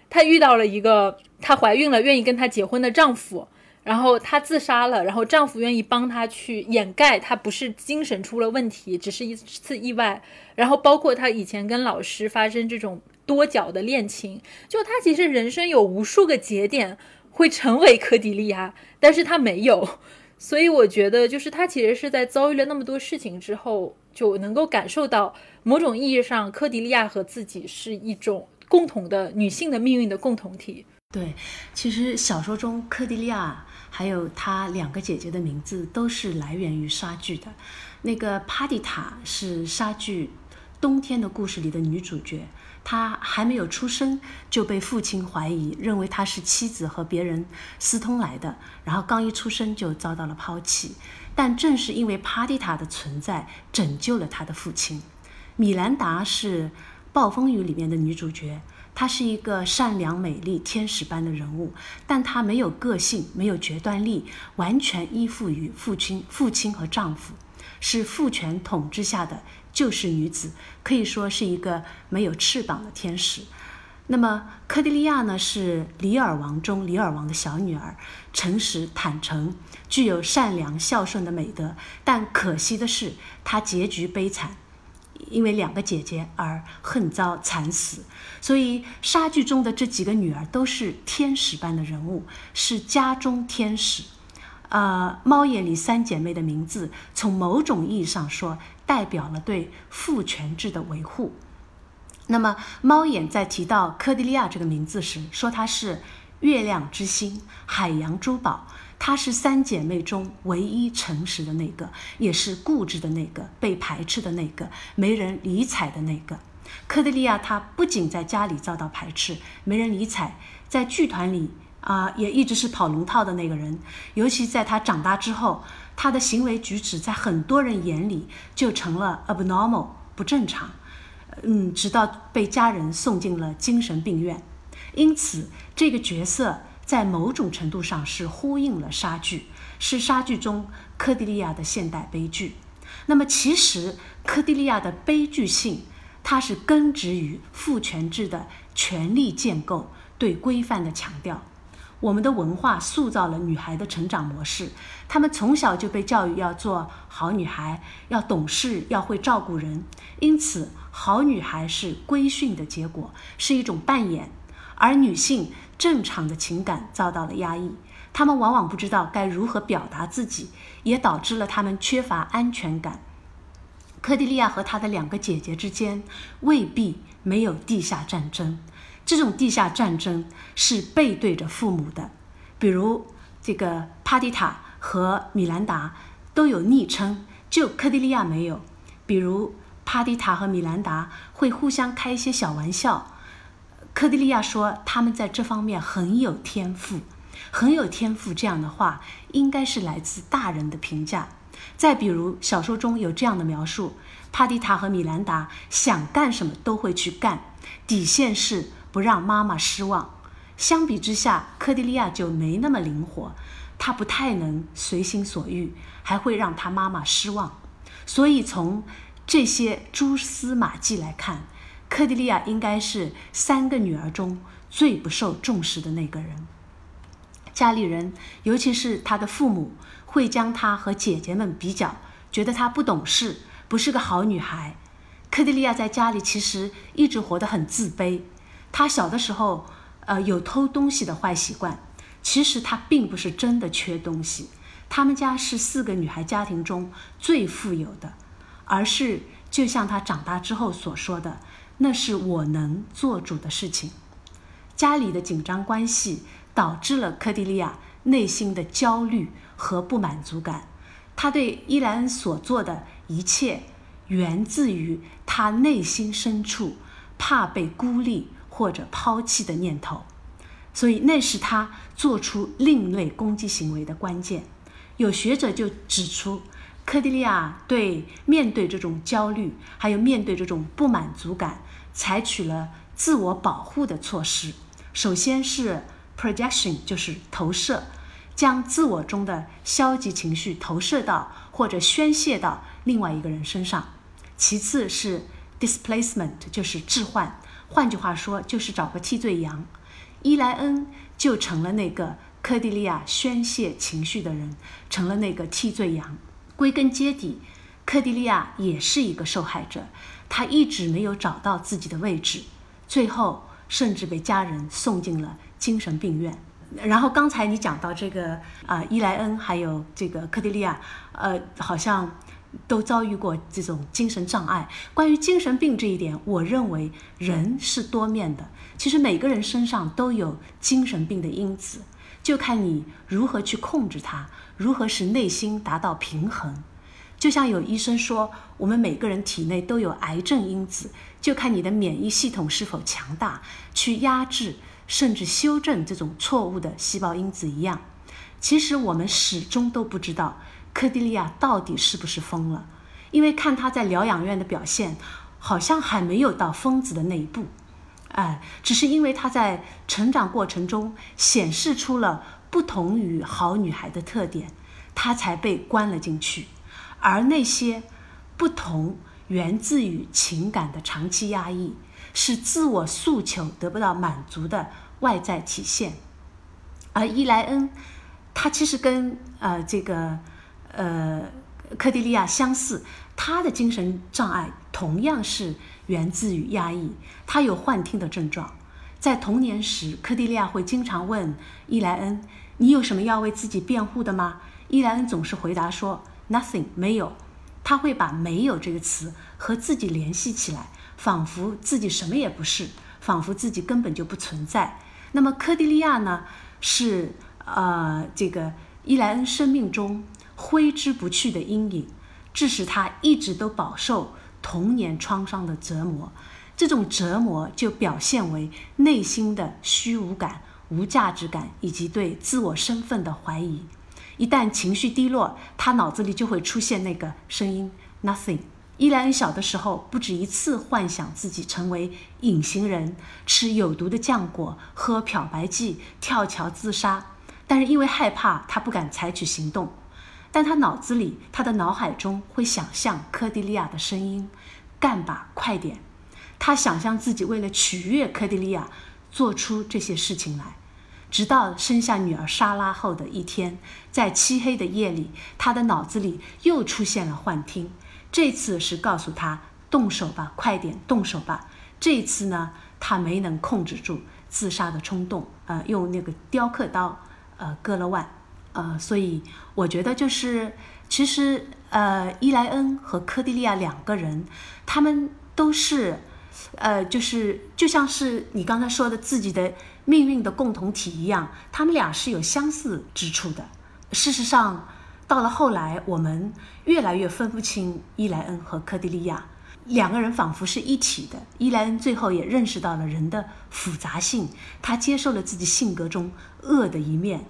她遇到了一个她怀孕了，愿意跟她结婚的丈夫。然后她自杀了，然后丈夫愿意帮她去掩盖，她不是精神出了问题，只是一次意外。然后包括她以前跟老师发生这种多角的恋情，就她其实人生有无数个节点会成为科迪利亚，但是她没有。所以我觉得，就是她其实是在遭遇了那么多事情之后，就能够感受到某种意义上，科迪利亚和自己是一种共同的女性的命运的共同体。对，其实小说中科迪利亚。还有她两个姐姐的名字都是来源于莎剧的，那个帕蒂塔是莎剧《冬天的故事》里的女主角，她还没有出生就被父亲怀疑，认为她是妻子和别人私通来的，然后刚一出生就遭到了抛弃，但正是因为帕蒂塔的存在，拯救了她的父亲。米兰达是《暴风雨》里面的女主角。她是一个善良、美丽、天使般的人物，但她没有个性，没有决断力，完全依附于父亲、父亲和丈夫，是父权统治下的救世女子，可以说是一个没有翅膀的天使。那么，科迪利亚呢？是李尔王中李尔王的小女儿，诚实、坦诚，具有善良、孝顺的美德，但可惜的是，她结局悲惨。因为两个姐姐而恨遭惨死，所以莎剧中的这几个女儿都是天使般的人物，是家中天使。呃，猫眼里三姐妹的名字，从某种意义上说，代表了对父权制的维护。那么，猫眼在提到科迪利亚这个名字时，说她是月亮之星、海洋珠宝。她是三姐妹中唯一诚实的那个，也是固执的那个，被排斥的那个，没人理睬的那个。科德利亚他不仅在家里遭到排斥，没人理睬，在剧团里啊也一直是跑龙套的那个人。尤其在他长大之后，他的行为举止在很多人眼里就成了 abnormal 不正常。嗯，直到被家人送进了精神病院。因此，这个角色在某种程度上是呼应了莎剧，是莎剧中科迪利亚的现代悲剧。那么，其实科迪利亚的悲剧性，它是根植于父权制的权力建构对规范的强调。我们的文化塑造了女孩的成长模式，她们从小就被教育要做好女孩，要懂事，要会照顾人。因此，好女孩是规训的结果，是一种扮演。而女性正常的情感遭到了压抑，她们往往不知道该如何表达自己，也导致了她们缺乏安全感。科蒂利亚和她的两个姐姐之间未必没有地下战争。这种地下战争是背对着父母的，比如这个帕蒂塔和米兰达都有昵称，就科蒂利亚没有。比如帕蒂塔和米兰达会互相开一些小玩笑，科蒂利亚说他们在这方面很有天赋，很有天赋。这样的话应该是来自大人的评价。再比如小说中有这样的描述：帕蒂塔和米兰达想干什么都会去干，底线是。不让妈妈失望。相比之下，科迪利亚就没那么灵活，她不太能随心所欲，还会让她妈妈失望。所以从这些蛛丝马迹来看，科迪利亚应该是三个女儿中最不受重视的那个人。家里人，尤其是她的父母，会将她和姐姐们比较，觉得她不懂事，不是个好女孩。科蒂利亚在家里其实一直活得很自卑。她小的时候，呃，有偷东西的坏习惯。其实她并不是真的缺东西，他们家是四个女孩家庭中最富有的，而是就像她长大之后所说的，那是我能做主的事情。家里的紧张关系导致了科蒂利亚内心的焦虑和不满足感。他对伊莱恩所做的一切，源自于他内心深处怕被孤立。或者抛弃的念头，所以那是他做出另类攻击行为的关键。有学者就指出，科蒂利亚对面对这种焦虑，还有面对这种不满足感，采取了自我保护的措施。首先是 projection，就是投射，将自我中的消极情绪投射到或者宣泄到另外一个人身上。其次是 displacement，就是置换。换句话说，就是找个替罪羊，伊莱恩就成了那个科迪利亚宣泄情绪的人，成了那个替罪羊。归根结底，科迪利亚也是一个受害者，他一直没有找到自己的位置，最后甚至被家人送进了精神病院。然后刚才你讲到这个啊，伊莱恩还有这个克蒂利亚，呃，好像。都遭遇过这种精神障碍。关于精神病这一点，我认为人是多面的。其实每个人身上都有精神病的因子，就看你如何去控制它，如何使内心达到平衡。就像有医生说，我们每个人体内都有癌症因子，就看你的免疫系统是否强大，去压制甚至修正这种错误的细胞因子一样。其实我们始终都不知道。科蒂利亚到底是不是疯了？因为看他在疗养院的表现，好像还没有到疯子的那一步。哎，只是因为他在成长过程中显示出了不同于好女孩的特点，他才被关了进去。而那些不同源自于情感的长期压抑，是自我诉求得不到满足的外在体现。而伊莱恩，他其实跟呃这个。呃，科迪利亚相似，他的精神障碍同样是源自于压抑。他有幻听的症状，在童年时，科迪利亚会经常问伊莱恩：“你有什么要为自己辩护的吗？”伊莱恩总是回答说：“Nothing，没有。”他会把“没有”这个词和自己联系起来，仿佛自己什么也不是，仿佛自己根本就不存在。那么科迪利亚呢？是呃，这个。伊莱恩生命中挥之不去的阴影，致使他一直都饱受童年创伤的折磨。这种折磨就表现为内心的虚无感、无价值感以及对自我身份的怀疑。一旦情绪低落，他脑子里就会出现那个声音：“nothing。”伊莱恩小的时候不止一次幻想自己成为隐形人，吃有毒的浆果，喝漂白剂，跳桥自杀。但是因为害怕，他不敢采取行动。但他脑子里，他的脑海中会想象科迪利亚的声音：“干吧，快点！”他想象自己为了取悦科迪利亚，做出这些事情来。直到生下女儿莎拉后的一天，在漆黑的夜里，他的脑子里又出现了幻听。这次是告诉他：“动手吧，快点动手吧。”这一次呢，他没能控制住自杀的冲动，呃，用那个雕刻刀。呃，割了腕，呃，所以我觉得就是，其实呃，伊莱恩和科迪利亚两个人，他们都是，呃，就是就像是你刚才说的自己的命运的共同体一样，他们俩是有相似之处的。事实上，到了后来，我们越来越分不清伊莱恩和科迪利亚两个人仿佛是一体的。伊莱恩最后也认识到了人的复杂性，他接受了自己性格中恶的一面。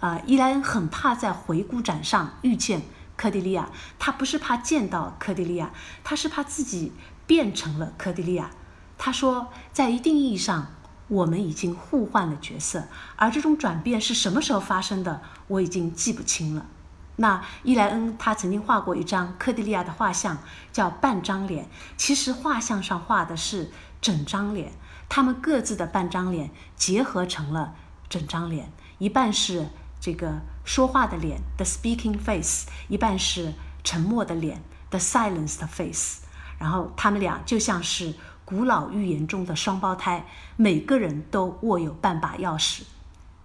啊，伊莱恩很怕在回顾展上遇见科迪利亚，他不是怕见到科迪利亚，他是怕自己变成了科迪利亚。他说，在一定意义上，我们已经互换了角色，而这种转变是什么时候发生的，我已经记不清了。那伊莱恩他曾经画过一张科迪利亚的画像，叫半张脸，其实画像上画的是整张脸，他们各自的半张脸结合成了整张脸，一半是。这个说话的脸，the speaking face，一半是沉默的脸，the silenced face。然后他们俩就像是古老寓言中的双胞胎，每个人都握有半把钥匙。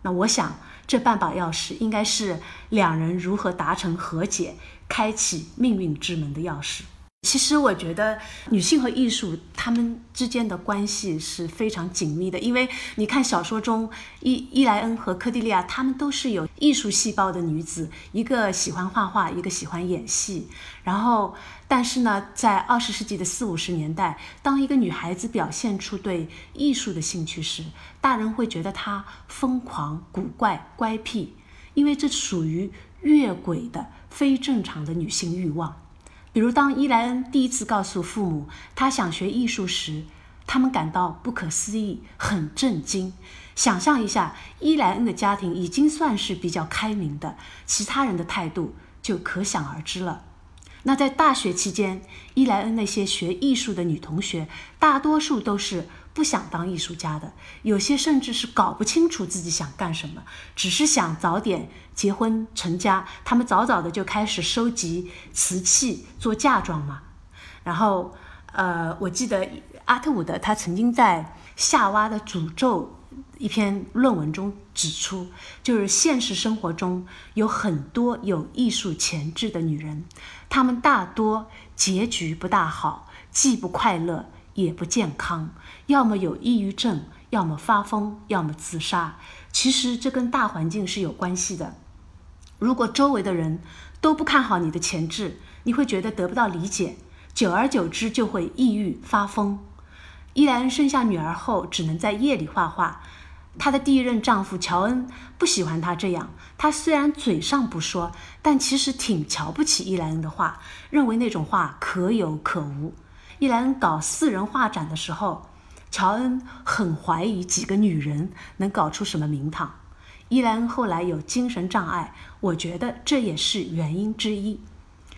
那我想，这半把钥匙应该是两人如何达成和解、开启命运之门的钥匙。其实我觉得女性和艺术她们之间的关系是非常紧密的，因为你看小说中伊伊莱恩和科蒂利亚，她们都是有艺术细胞的女子，一个喜欢画画，一个喜欢演戏。然后，但是呢，在二十世纪的四五十年代，当一个女孩子表现出对艺术的兴趣时，大人会觉得她疯狂、古怪、乖僻，因为这属于越轨的非正常的女性欲望。比如，当伊莱恩第一次告诉父母他想学艺术时，他们感到不可思议，很震惊。想象一下，伊莱恩的家庭已经算是比较开明的，其他人的态度就可想而知了。那在大学期间，伊莱恩那些学艺术的女同学，大多数都是。不想当艺术家的，有些甚至是搞不清楚自己想干什么，只是想早点结婚成家。他们早早的就开始收集瓷器做嫁妆嘛。然后，呃，我记得阿特伍德他曾经在《夏娃的诅咒》一篇论文中指出，就是现实生活中有很多有艺术潜质的女人，她们大多结局不大好，既不快乐。也不健康，要么有抑郁症，要么发疯，要么自杀。其实这跟大环境是有关系的。如果周围的人都不看好你的潜质，你会觉得得不到理解，久而久之就会抑郁发疯。伊莱恩生下女儿后，只能在夜里画画。她的第一任丈夫乔恩不喜欢她这样。他虽然嘴上不说，但其实挺瞧不起伊莱恩的画，认为那种画可有可无。伊莱恩搞私人画展的时候，乔恩很怀疑几个女人能搞出什么名堂。伊莱恩后来有精神障碍，我觉得这也是原因之一。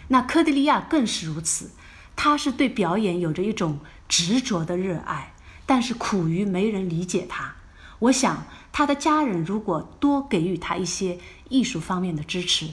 那科迪利亚更是如此，他是对表演有着一种执着的热爱，但是苦于没人理解他。我想他的家人如果多给予他一些艺术方面的支持，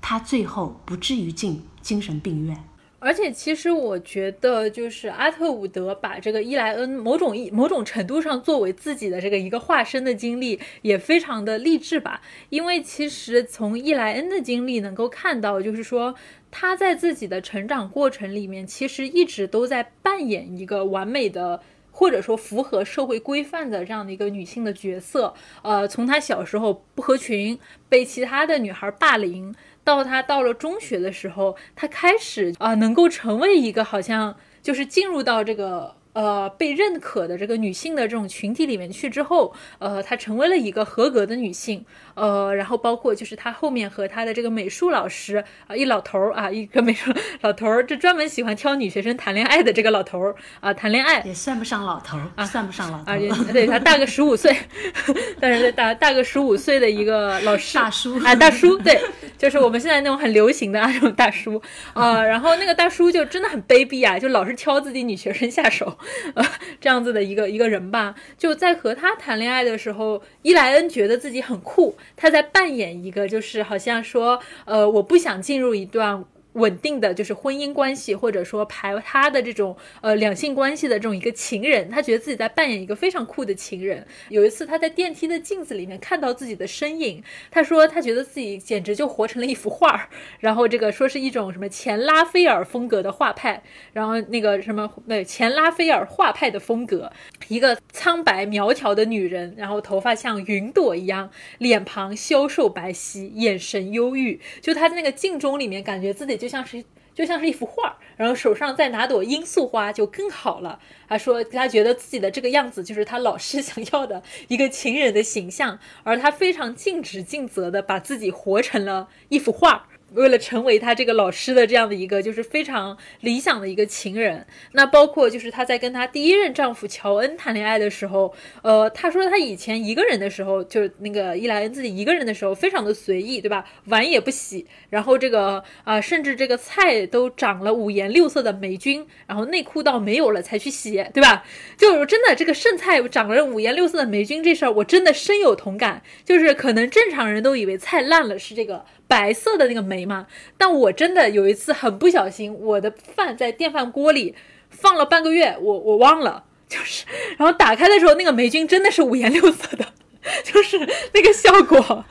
他最后不至于进精神病院。而且，其实我觉得，就是阿特伍德把这个伊莱恩某种意某种程度上作为自己的这个一个化身的经历，也非常的励志吧。因为其实从伊莱恩的经历能够看到，就是说他在自己的成长过程里面，其实一直都在扮演一个完美的或者说符合社会规范的这样的一个女性的角色。呃，从她小时候不合群，被其他的女孩霸凌，到他到了中学的时候，他开始啊能够成为一个好像就是进入到这个。呃，被认可的这个女性的这种群体里面去之后，呃，她成为了一个合格的女性。呃，然后包括就是她后面和她的这个美术老师啊，一老头儿啊，一个美术老头儿，就专门喜欢挑女学生谈恋爱的这个老头儿啊，谈恋爱。也算不上老头儿啊，算不上老头儿，对他大个十五岁，但是大大个十五岁的一个老师。大叔。啊，大叔，对，就是我们现在那种很流行的啊，这种大叔。啊，然后那个大叔就真的很卑鄙啊，就老是挑自己女学生下手。呃，这样子的一个一个人吧，就在和他谈恋爱的时候，伊莱恩觉得自己很酷，他在扮演一个，就是好像说，呃，我不想进入一段。稳定的就是婚姻关系，或者说排他的这种呃两性关系的这种一个情人，他觉得自己在扮演一个非常酷的情人。有一次他在电梯的镜子里面看到自己的身影，他说他觉得自己简直就活成了一幅画儿。然后这个说是一种什么前拉斐尔风格的画派，然后那个什么对前拉斐尔画派的风格，一个苍白苗条的女人，然后头发像云朵一样，脸庞消瘦白皙，眼神忧郁。就他在那个镜中里面，感觉自己。就像是就像是一幅画，然后手上再拿朵罂粟花就更好了。他说他觉得自己的这个样子就是他老师 想要的一个情人的形象，而他非常尽职尽责的把自己活成了一幅画。为了成为他这个老师的这样的一个就是非常理想的一个情人，那包括就是她在跟她第一任丈夫乔恩谈恋爱的时候，呃，她说她以前一个人的时候，就是那个伊莱恩自己一个人的时候，非常的随意，对吧？碗也不洗，然后这个啊，甚至这个菜都长了五颜六色的霉菌，然后内裤到没有了才去洗，对吧？就是真的这个剩菜长了五颜六色的霉菌这事儿，我真的深有同感。就是可能正常人都以为菜烂了是这个。白色的那个煤嘛，但我真的有一次很不小心，我的饭在电饭锅里放了半个月，我我忘了，就是，然后打开的时候，那个霉菌真的是五颜六色的。就是那个效果，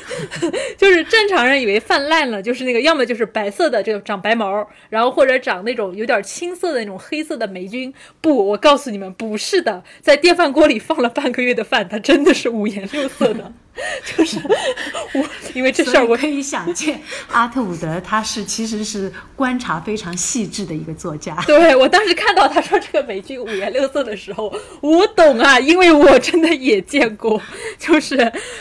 就是正常人以为饭烂了，就是那个要么就是白色的这个长白毛，然后或者长那种有点青色的那种黑色的霉菌。不，我告诉你们，不是的，在电饭锅里放了半个月的饭，它真的是五颜六色的。就是我，因为这事儿我可以想见，阿特伍德他是其实是观察非常细致的一个作家。对我当时看到他说这个美剧五颜六色的时候，我懂啊，因为我真的也见过。就是，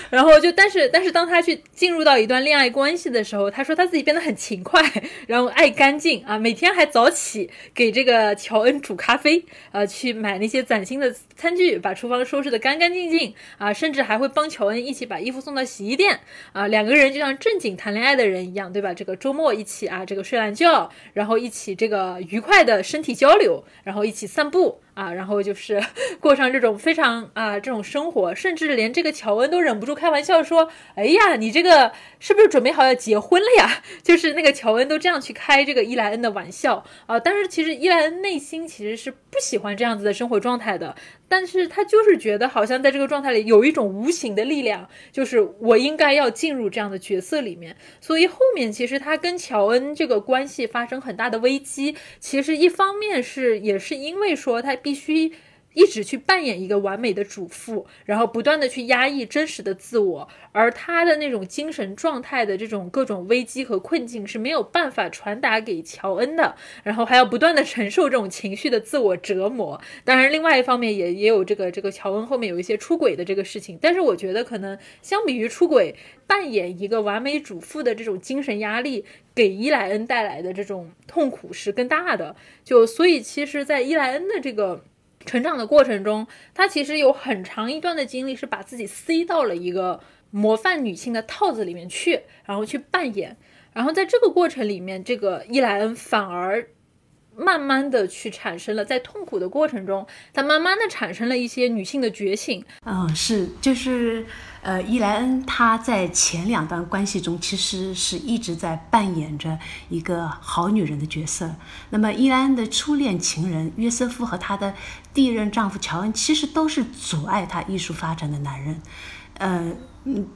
然后就，但是，但是，当他去进入到一段恋爱关系的时候，他说他自己变得很勤快，然后爱干净啊，每天还早起给这个乔恩煮咖啡，呃，去买那些崭新的餐具，把厨房收拾得干干净净啊，甚至还会帮乔恩一起把衣服送到洗衣店啊，两个人就像正经谈恋爱的人一样，对吧？这个周末一起啊，这个睡懒觉，然后一起这个愉快的身体交流，然后一起散步。啊，然后就是 过上这种非常啊这种生活，甚至连这个乔恩都忍不住开玩笑说：“哎呀，你这个是不是准备好要结婚了呀？” 就是那个乔恩都这样去开这个伊莱恩的玩笑啊。但是其实伊莱恩内心其实是不喜欢这样子的生活状态的。但是他就是觉得好像在这个状态里有一种无形的力量，就是我应该要进入这样的角色里面。所以后面其实他跟乔恩这个关系发生很大的危机，其实一方面是也是因为说他必须。一直去扮演一个完美的主妇，然后不断的去压抑真实的自我，而他的那种精神状态的这种各种危机和困境是没有办法传达给乔恩的，然后还要不断的承受这种情绪的自我折磨。当然，另外一方面也也有这个这个乔恩后面有一些出轨的这个事情，但是我觉得可能相比于出轨，扮演一个完美主妇的这种精神压力，给伊莱恩带来的这种痛苦是更大的。就所以，其实，在伊莱恩的这个。成长的过程中，她其实有很长一段的经历是把自己塞到了一个模范女性的套子里面去，然后去扮演。然后在这个过程里面，这个伊莱恩反而慢慢的去产生了，在痛苦的过程中，她慢慢的产生了一些女性的觉醒。嗯，是，就是。呃，伊莱恩她在前两段关系中，其实是一直在扮演着一个好女人的角色。那么，伊莱恩的初恋情人约瑟夫和他的第一任丈夫乔恩，其实都是阻碍她艺术发展的男人。呃，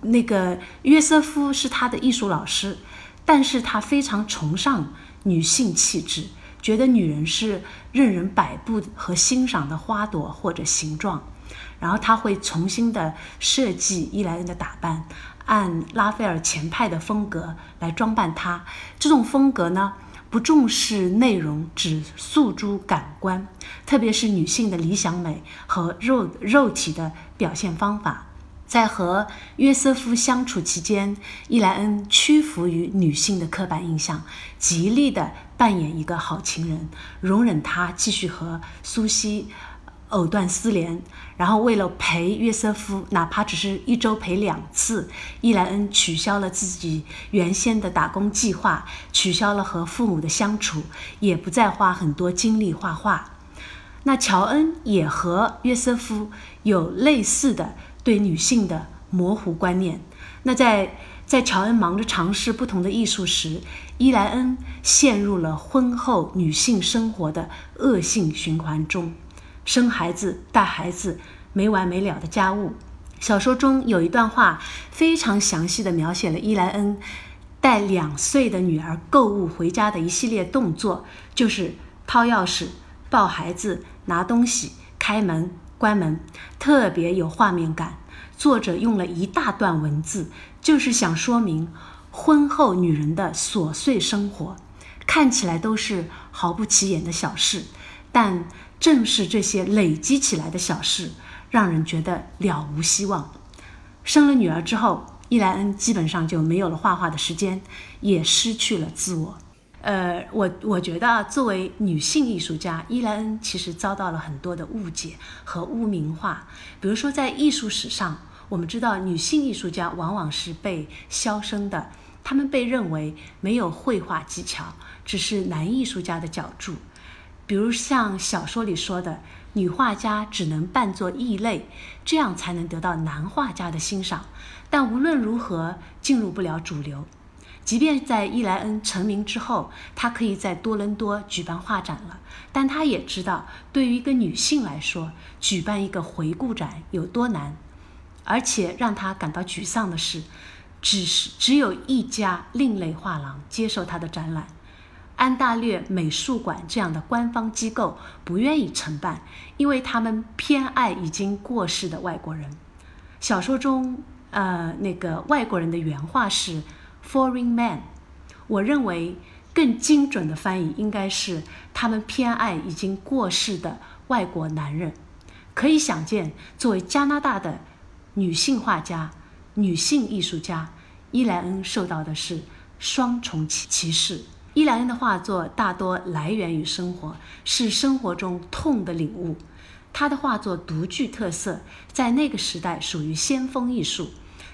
那个约瑟夫是她的艺术老师，但是他非常崇尚女性气质。觉得女人是任人摆布和欣赏的花朵或者形状。然后他会重新的设计伊莱恩的打扮，按拉斐尔前派的风格来装扮她。这种风格呢，不重视内容，只诉诸感官，特别是女性的理想美和肉肉体的表现方法。在和约瑟夫相处期间，伊莱恩屈服于女性的刻板印象，极力的扮演一个好情人，容忍他继续和苏西。藕断丝连，然后为了陪约瑟夫，哪怕只是一周陪两次，伊莱恩取消了自己原先的打工计划，取消了和父母的相处，也不再花很多精力画画。那乔恩也和约瑟夫有类似的对女性的模糊观念。那在在乔恩忙着尝试不同的艺术时，伊莱恩陷入了婚后女性生活的恶性循环中。生孩子、带孩子，没完没了的家务。小说中有一段话，非常详细的描写了伊莱恩带两岁的女儿购物回家的一系列动作，就是掏钥匙、抱孩子、拿东西、开门、关门，特别有画面感。作者用了一大段文字，就是想说明婚后女人的琐碎生活，看起来都是毫不起眼的小事，但。正是这些累积起来的小事，让人觉得了无希望。生了女儿之后，伊莱恩基本上就没有了画画的时间，也失去了自我。呃，我我觉得啊，作为女性艺术家，伊莱恩其实遭到了很多的误解和污名化。比如说，在艺术史上，我们知道女性艺术家往往是被消声的，她们被认为没有绘画技巧，只是男艺术家的脚注。比如像小说里说的，女画家只能扮作异类，这样才能得到男画家的欣赏。但无论如何，进入不了主流。即便在伊莱恩成名之后，他可以在多伦多举办画展了，但他也知道，对于一个女性来说，举办一个回顾展有多难。而且让他感到沮丧的是，只是只有一家另类画廊接受他的展览。安大略美术馆这样的官方机构不愿意承办，因为他们偏爱已经过世的外国人。小说中，呃，那个外国人的原话是 “foreign man”，我认为更精准的翻译应该是他们偏爱已经过世的外国男人。可以想见，作为加拿大的女性画家、女性艺术家，伊莱恩受到的是双重歧歧视。伊莱恩的画作大多来源于生活，是生活中痛的领悟。他的画作独具特色，在那个时代属于先锋艺术。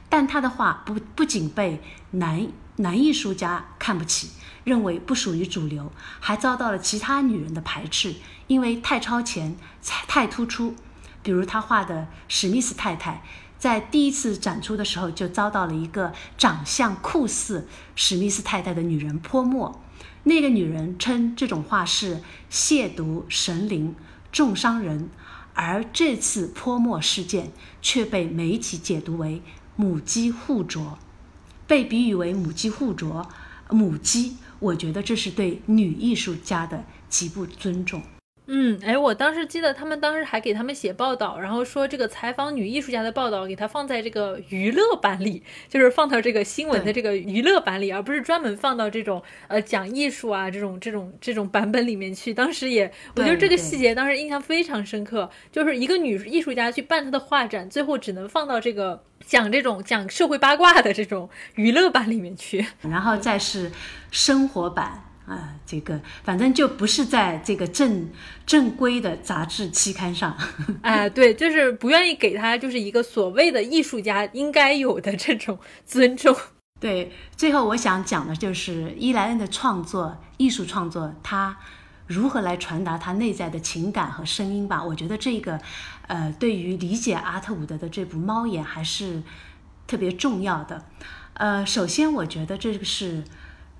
但他的画不不仅被男男艺术家看不起，认为不属于主流，还遭到了其他女人的排斥，因为太超前、太突出。比如他画的史密斯太太。在第一次展出的时候，就遭到了一个长相酷似史密斯太太的女人泼墨。那个女人称这种话是亵渎神灵、重伤人，而这次泼墨事件却被媒体解读为母鸡互啄，被比喻为母鸡互啄。母鸡，我觉得这是对女艺术家的极不尊重。嗯，哎，我当时记得他们当时还给他们写报道，然后说这个采访女艺术家的报道给他放在这个娱乐版里，就是放到这个新闻的这个娱乐版里，而不是专门放到这种呃讲艺术啊这种这种这种版本里面去。当时也，我觉得这个细节当时印象非常深刻，就是一个女艺术家去办她的画展，最后只能放到这个讲这种讲社会八卦的这种娱乐版里面去，然后再是生活版。啊，这个反正就不是在这个正正规的杂志期刊上，哎，对，就是不愿意给他就是一个所谓的艺术家应该有的这种尊重。对，最后我想讲的就是伊莱恩的创作，艺术创作，他如何来传达他内在的情感和声音吧。我觉得这个，呃，对于理解阿特伍德的这部《猫眼》还是特别重要的。呃，首先我觉得这个是。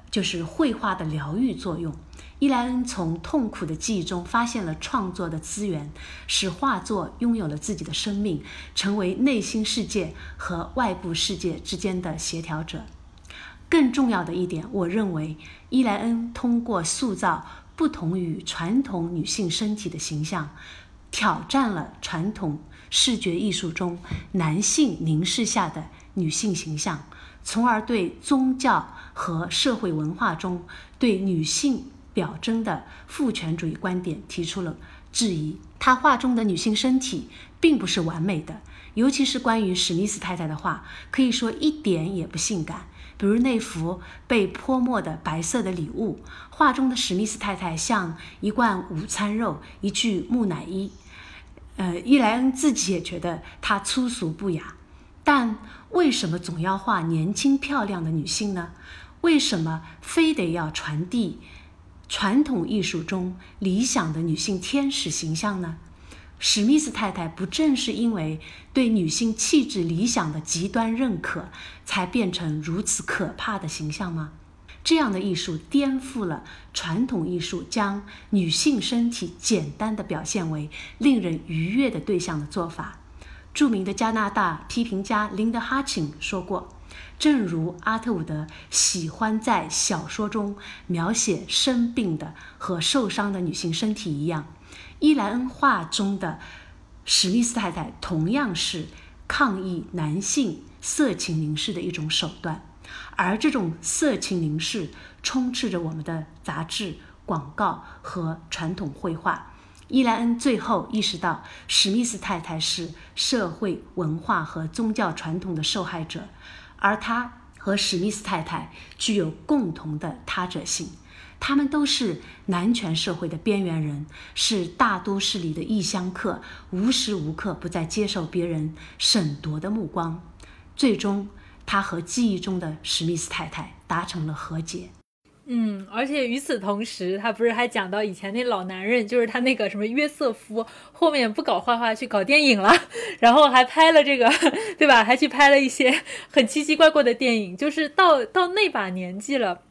就是绘画的疗愈作用。伊莱恩从痛苦的记忆中发现了创作的资源，使画作拥有了自己的生命，成为内心世界和外部世界之间的协调者。更重要的一点，我认为伊莱恩通过塑造不同于传统女性身体的形象，挑战了传统视觉艺术中男性凝视下的女性形象，从而对宗教和社会文化中对女性表征的父权主义观点提出了质疑。他画中的女性身体并不是完美的，尤其是关于史密斯太太的画，可以说一点也不性感。比如那幅被泼墨的白色的礼物，画中的史密斯太太像一罐午餐肉，一具木乃伊。呃，伊莱恩自己也觉得她粗俗不雅，但为什么总要画年轻漂亮的女性呢？为什么非得要传递传统艺术中理想的女性天使形象呢？史密斯太太不正是因为对女性气质理想的极端认可，才变成如此可怕的形象吗？这样的艺术颠覆了传统艺术将女性身体简单的表现为令人愉悦的对象的做法。著名的加拿大批评家林德哈钦说过：“正如阿特伍德喜欢在小说中描写生病的和受伤的女性身体一样。”伊莱恩画中的史密斯太太同样是抗议男性色情凝视的一种手段，而这种色情凝视充斥着我们的杂志、广告和传统绘画。伊莱恩最后意识到，史密斯太太是社会文化和宗教传统的受害者，而他和史密斯太太具有共同的他者性。他们都是男权社会的边缘人，是大都市里的异乡客，无时无刻不在接受别人审夺的目光。最终，他和记忆中的史密斯太太达成了和解。嗯，而且与此同时，他不是还讲到以前那老男人，就是他那个什么约瑟夫，后面不搞画画去搞电影了，然后还拍了这个，对吧？还去拍了一些很奇奇怪怪的电影，就是到到那把年纪了。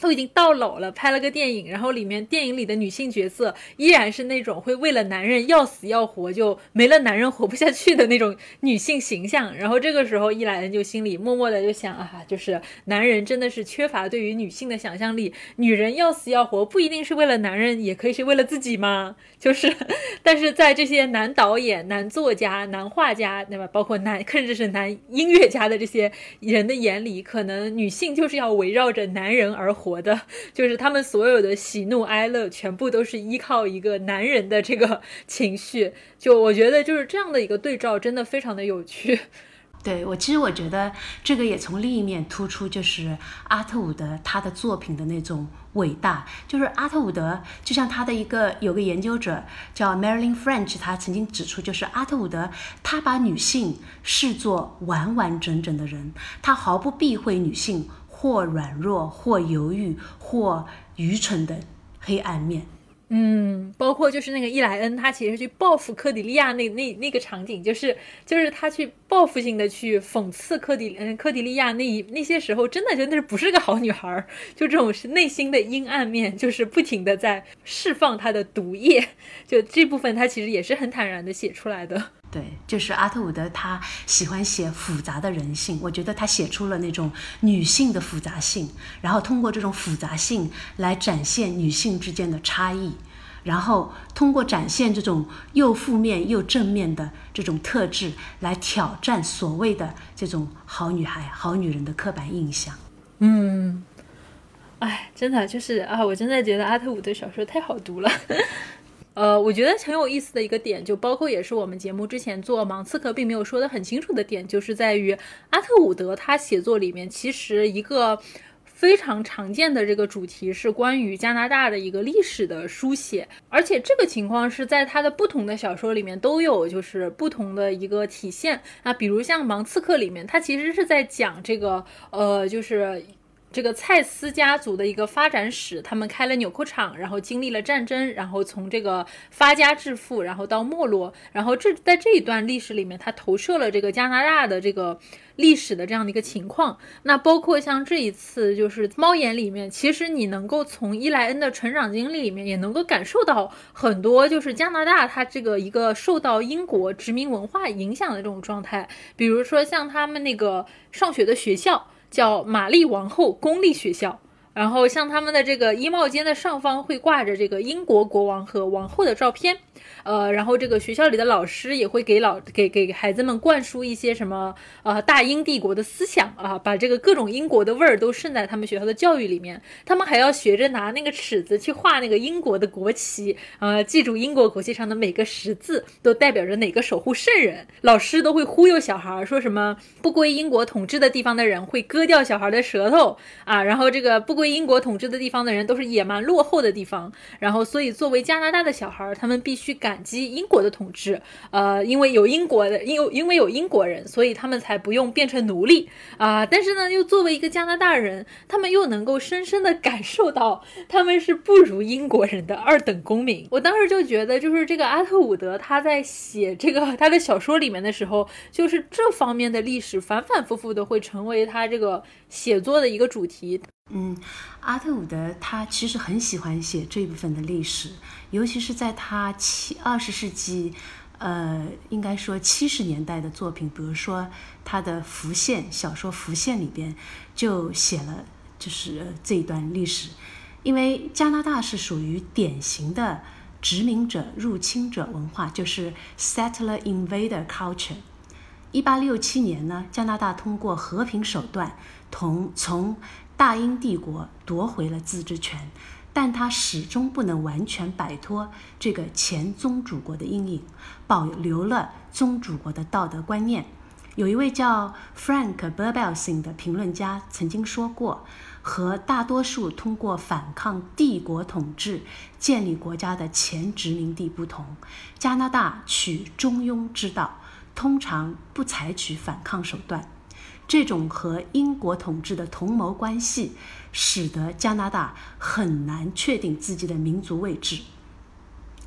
都已经到老了，拍了个电影，然后里面电影里的女性角色依然是那种会为了男人要死要活，就没了男人活不下去的那种女性形象。然后这个时候伊莱恩就心里默默的就想啊，就是男人真的是缺乏对于女性的想象力，女人要死要活不一定是为了男人，也可以是为了自己吗？就是，但是在这些男导演、男作家、男画家，对吧？包括男甚至是男音乐家的这些人的眼里，可能女性就是要围绕着男人而活。活的，就是他们所有的喜怒哀乐，全部都是依靠一个男人的这个 情绪。就我觉得，就是这样的一个对照，真的非常的有趣。对我，其实我觉得这个也从另一面突出，就是阿特伍德他的作品的那种伟大。就是阿特伍德，就像他的一个有个研究者叫 Marilyn French，他曾经指出，就是阿特伍德他把女性视作完完整整的人，他毫不避讳女性。或软弱，或犹豫，或愚蠢的黑暗面。嗯，包括就是那个伊莱恩，他其实去报复克迪利亚那那那个场景，就是就是他去报复性的去讽刺科迪嗯科迪利亚那一那些时候，真的真的是不是个好女孩，就这种是内心的阴暗面，就是不停的在释放她的毒液。就这部分，他其实也是很坦然的写出来的。对，就是阿特伍德，他喜欢写复杂的人性。我觉得他写出了那种女性的复杂性，然后通过这种复杂性来展现女性之间的差异，然后通过展现这种又负面又正面的这种特质，来挑战所谓的这种好女孩、好女人的刻板印象。嗯，哎，真的就是啊，我真的觉得阿特伍德小说太好读了。呃，我觉得很有意思的一个点，就包括也是我们节目之前做盲刺客并没有说的很清楚的点，就是在于阿特伍德他写作里面其实一个非常常见的这个主题是关于加拿大的一个历史的书写，而且这个情况是在他的不同的小说里面都有就是不同的一个体现啊，比如像盲刺客里面，他其实是在讲这个呃就是。这个蔡司家族的一个发展史，他们开了纽扣厂，然后经历了战争，然后从这个发家致富，然后到没落，然后这在这一段历史里面，他投射了这个加拿大的这个历史的这样的一个情况。那包括像这一次就是猫眼里面，其实你能够从伊莱恩的成长经历里面，也能够感受到很多就是加拿大它这个一个受到英国殖民文化影响的这种状态，比如说像他们那个上学的学校。叫玛丽王后公立学校然后像他们的这个衣帽间的上方会挂着这个英国国王和王后的照片。呃，然后这个学校里的老师也会给老给给孩子们灌输一些什么呃大英帝国的思想啊，把这个各种英国的味儿都渗在他们学校的教育里面。他们还要学着拿那个尺子去画那个英国的国旗，呃，记住英国国旗上的每个十字都代表着哪个守护圣人。老师都会忽悠小孩儿说什么不归英国统治的地方的人会割掉小孩的舌头啊，然后这个不归被英国统治的地方的人都是野蛮落后的地方。然后所以作为加拿大的小孩，他们必须感。激英国的统治，呃，因为有英国的，因因为有英国人，所以他们才不用变成奴隶啊。但是呢，又作为一个加拿大人，他们又能够深深的感受到他们是不如英国人的二等公民。我当时就觉得，就是这个阿特伍德他在写这个他的小说里面的时候，就是这方面的历史反反复复的会成为他这个写作的一个主题。嗯，阿特伍德他其实很喜欢写这一部分的历史，尤其是在他七二十世纪，呃，应该说七十年代的作品，比如说他的《浮现》小说《浮现》里边就写了，就是这一段历史。因为加拿大是属于典型的殖民者入侵者文化，就是 settler invader culture。一八六七年呢，加拿大通过和平手段同从大英帝国夺回了自治权，但他始终不能完全摆脱这个前宗主国的阴影，保留了宗主国的道德观念。有一位叫 Frank Berbelsing 的评论家曾经说过：“和大多数通过反抗帝国统治建立国家的前殖民地不同，加拿大取中庸之道，通常不采取反抗手段。”这种和英国统治的同谋关系，使得加拿大很难确定自己的民族位置。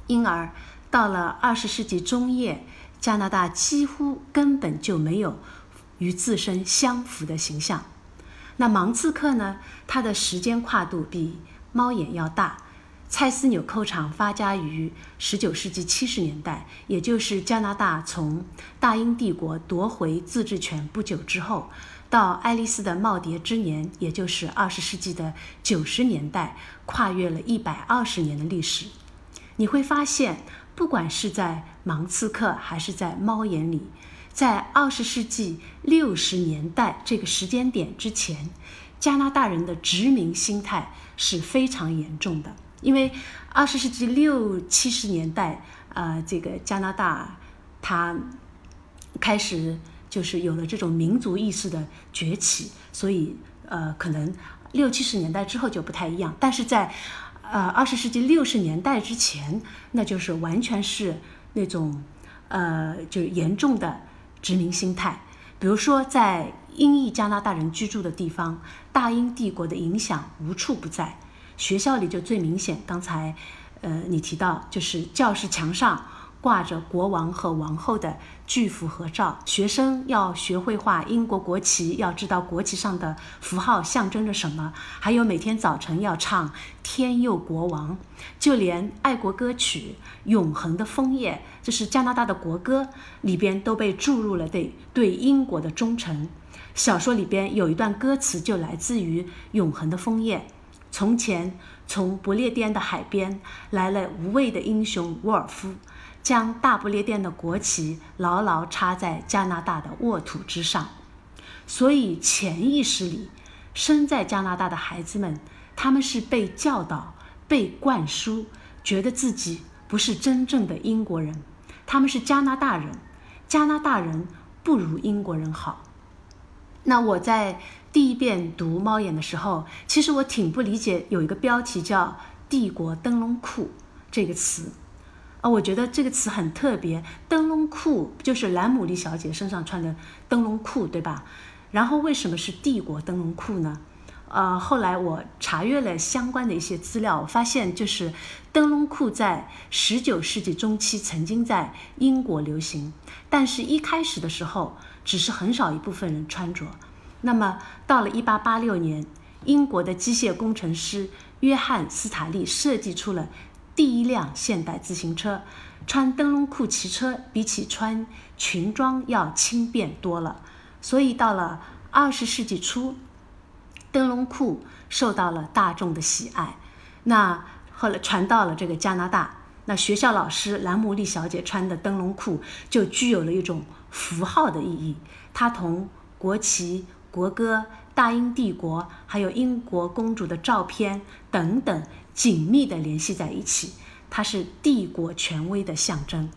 因而，到了二十世纪中叶，加拿大几乎根本就没有与自身相符的形象。那芒刺客呢？它的时间跨度比猫眼要大。蔡司纽扣厂发家于19世纪70年代，也就是加拿大从大英帝国夺回自治权不久之后，到爱丽丝的耄耋之年，也就是20世纪的90年代，跨越了一百二十年的历史。你会发现，不管是在芒刺客还是在猫眼里，在20世纪60年代这个时间点之前，加拿大人的殖民心态是非常严重的。因为二十世纪六七十年代，呃，这个加拿大它开始就是有了这种民族意识的崛起，所以呃，可能六七十年代之后就不太一样。但是在呃二十世纪六十年代之前，那就是完全是那种呃，就是严重的殖民心态。比如说，在英裔加拿大人居住的地方，大英帝国的影响无处不在。学校里就最明显，刚才，呃，你提到就是教室墙上挂着国王和王后的巨幅合照，学生要学会画英国国旗，要知道国旗上的符号象征着什么，还有每天早晨要唱《天佑国王》，就连爱国歌曲《永恒的枫叶》，这是加拿大的国歌，里边都被注入了对对英国的忠诚。小说里边有一段歌词就来自于《永恒的枫叶》。从前，从不列颠的海边来了无畏的英雄沃尔夫，将大不列颠的国旗牢牢插在加拿大的沃土之上。所以，潜意识里，生在加拿大的孩子们，他们是被教导、被灌输，觉得自己不是真正的英国人，他们是加拿大人，加拿大人不如英国人好。那我在。第一遍读《猫眼》的时候，其实我挺不理解，有一个标题叫“帝国灯笼裤”这个词，啊，我觉得这个词很特别。灯笼裤就是兰姆丽小姐身上穿的灯笼裤，对吧？然后为什么是帝国灯笼裤呢？呃，后来我查阅了相关的一些资料，发现就是灯笼裤在十九世纪中期曾经在英国流行，但是一开始的时候只是很少一部分人穿着。那么，到了1886年，英国的机械工程师约翰·斯塔利设计出了第一辆现代自行车。穿灯笼裤骑车，比起穿裙装要轻便多了。所以，到了20世纪初，灯笼裤受到了大众的喜爱。那后来传到了这个加拿大，那学校老师兰姆利小姐穿的灯笼裤就具有了一种符号的意义，它同国旗、国歌、大英帝国，还有英国公主的照片等等紧密地联系在一起，它是帝国权威的象征。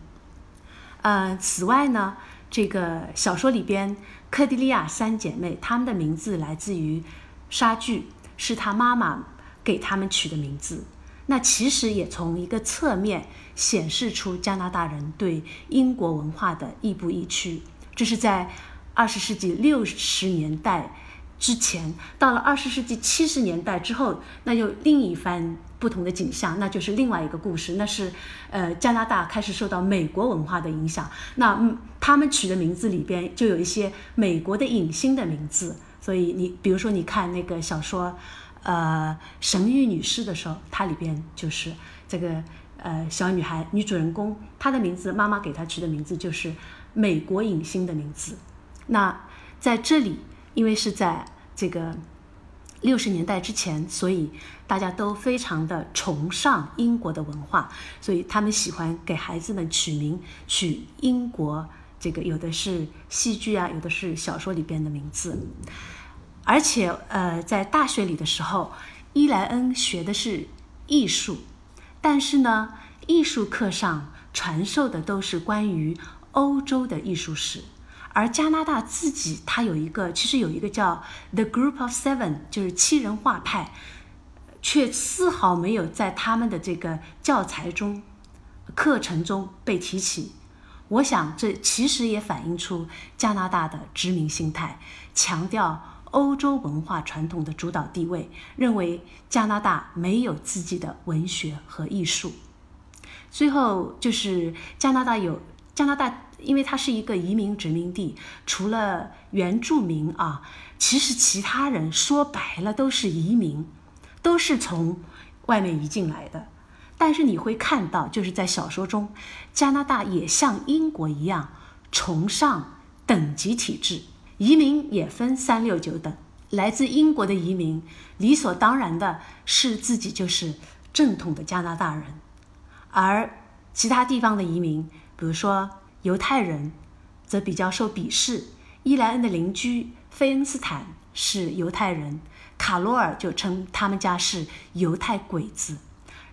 呃，此外呢，这个小说里边克迪利亚三姐妹，她们的名字来自于莎剧，是她妈妈给她们取的名字。那其实也从一个侧面显示出加拿大人对英国文化的亦步亦趋。这是在二十世纪六十年代之前，到了二十世纪七十年代之后，那又另一番。不同的景象，那就是另外一个故事。那是，呃，加拿大开始受到美国文化的影响。那嗯，他们取的名字里边就有一些美国的影星的名字。所以你比如说，你看那个小说，呃，《神谕女士》的时候，它里边就是这个呃小女孩女主人公，她的名字妈妈给她取的名字就是美国影星的名字。那在这里，因为是在这个。六十年代之前，所以大家都非常的崇尚英国的文化，所以他们喜欢给孩子们取名，取英国这个有的是戏剧啊，有的是小说里边的名字。而且，呃，在大学里的时候，伊莱恩学的是艺术，但是呢，艺术课上传授的都是关于欧洲的艺术史。而加拿大自己，它有一个，其实有一个叫 The Group of Seven，就是七人画派，却丝毫没有在他们的这个教材中、课程中被提起。我想，这其实也反映出加拿大的殖民心态，强调欧洲文化传统的主导地位，认为加拿大没有自己的文学和艺术。最后就是加拿大有加拿大。因为它是一个移民殖民地，除了原住民啊，其实其他人说白了都是移民，都是从外面移进来的。但是你会看到，就是在小说中，加拿大也像英国一样崇尚等级体制，移民也分三六九等。来自英国的移民理所当然的是自己就是正统的加拿大人，而其他地方的移民，比如说。犹太人则比较受鄙视。伊莱恩的邻居费恩斯坦是犹太人，卡罗尔就称他们家是犹太鬼子。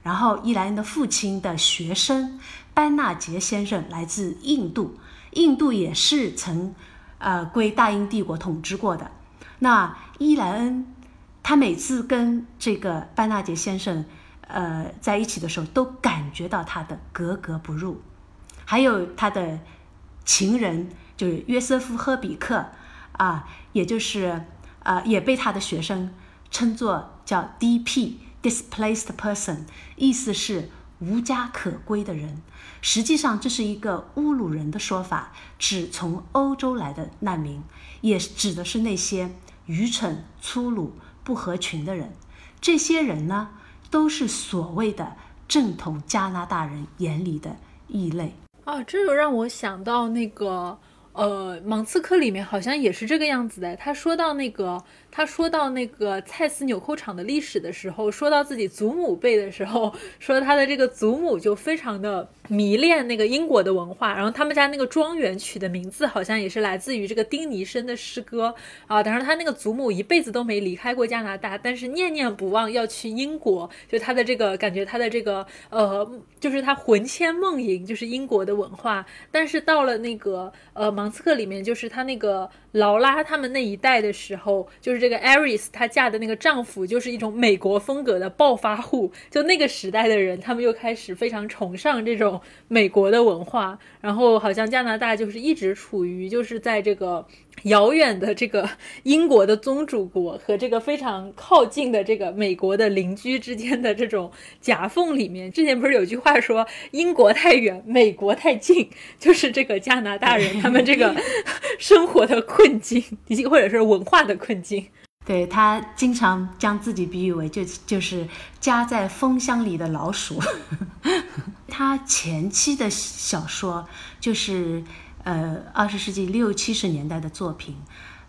然后，伊莱恩的父亲的学生班纳杰先生来自印度，印度也是曾呃归大英帝国统治过的。那伊莱恩他每次跟这个班纳杰先生呃在一起的时候，都感觉到他的格格不入。还有他的情人，就是约瑟夫·赫比克，啊，也就是啊，也被他的学生称作叫 D.P.（Displaced Person），意思是无家可归的人。实际上，这是一个侮辱人的说法，指从欧洲来的难民，也指的是那些愚蠢、粗鲁、不合群的人。这些人呢，都是所谓的正统加拿大人眼里的异类。啊，这就让我想到那个，呃，芒刺客里面好像也是这个样子的。他说到那个。他说到那个蔡司纽扣厂的历史的时候，说到自己祖母辈的时候，说他的这个祖母就非常的迷恋那个英国的文化，然后他们家那个庄园取的名字好像也是来自于这个丁尼生的诗歌啊。当然，他那个祖母一辈子都没离开过加拿大，但是念念不忘要去英国。就他的这个感觉，他的这个呃，就是他魂牵梦萦，就是英国的文化。但是到了那个呃芒刺客里面，就是他那个劳拉他们那一代的时候，就是。这个艾瑞斯她嫁的那个丈夫就是一种美国风格的暴发户，就那个时代的人，他们又开始非常崇尚这种美国的文化，然后好像加拿大就是一直处于就是在这个。遥远的这个英国的宗主国和这个非常靠近的这个美国的邻居之间的这种夹缝里面，之前不是有句话说英国太远，美国太近，就是这个加拿大人 他们这个生活的困境，以及或者是文化的困境。对他经常将自己比喻为就就是夹在风箱里的老鼠。他前期的小说就是。呃，二十世纪六七十年代的作品，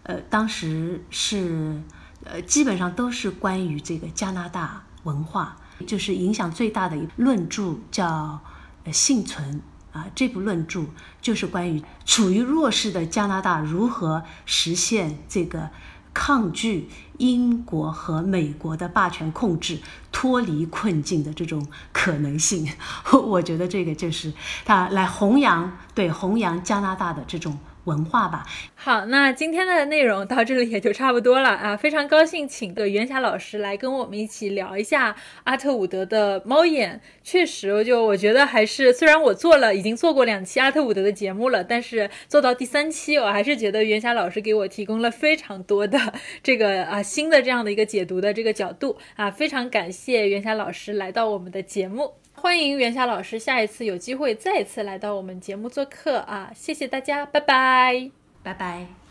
呃，当时是呃，基本上都是关于这个加拿大文化，就是影响最大的一论著叫《幸存》啊，这部论著就是关于处于弱势的加拿大如何实现这个。抗拒英国和美国的霸权控制，脱离困境的这种可能性，我觉得这个就是他来弘扬，对弘扬加拿大的这种。文化吧。好，那今天的内容到这里也就差不多了啊！非常高兴请个袁霞老师来跟我们一起聊一下阿特伍德的猫眼。确实，就我觉得还是，虽然我做了已经做过两期阿特伍德的节目了，但是做到第三期，我还是觉得袁霞老师给我提供了非常多的这个啊新的这样的一个解读的这个角度啊，非常感谢袁霞老师来到我们的节目。欢迎袁霞老师，下一次有机会再次来到我们节目做客啊！谢谢大家，拜拜，拜拜。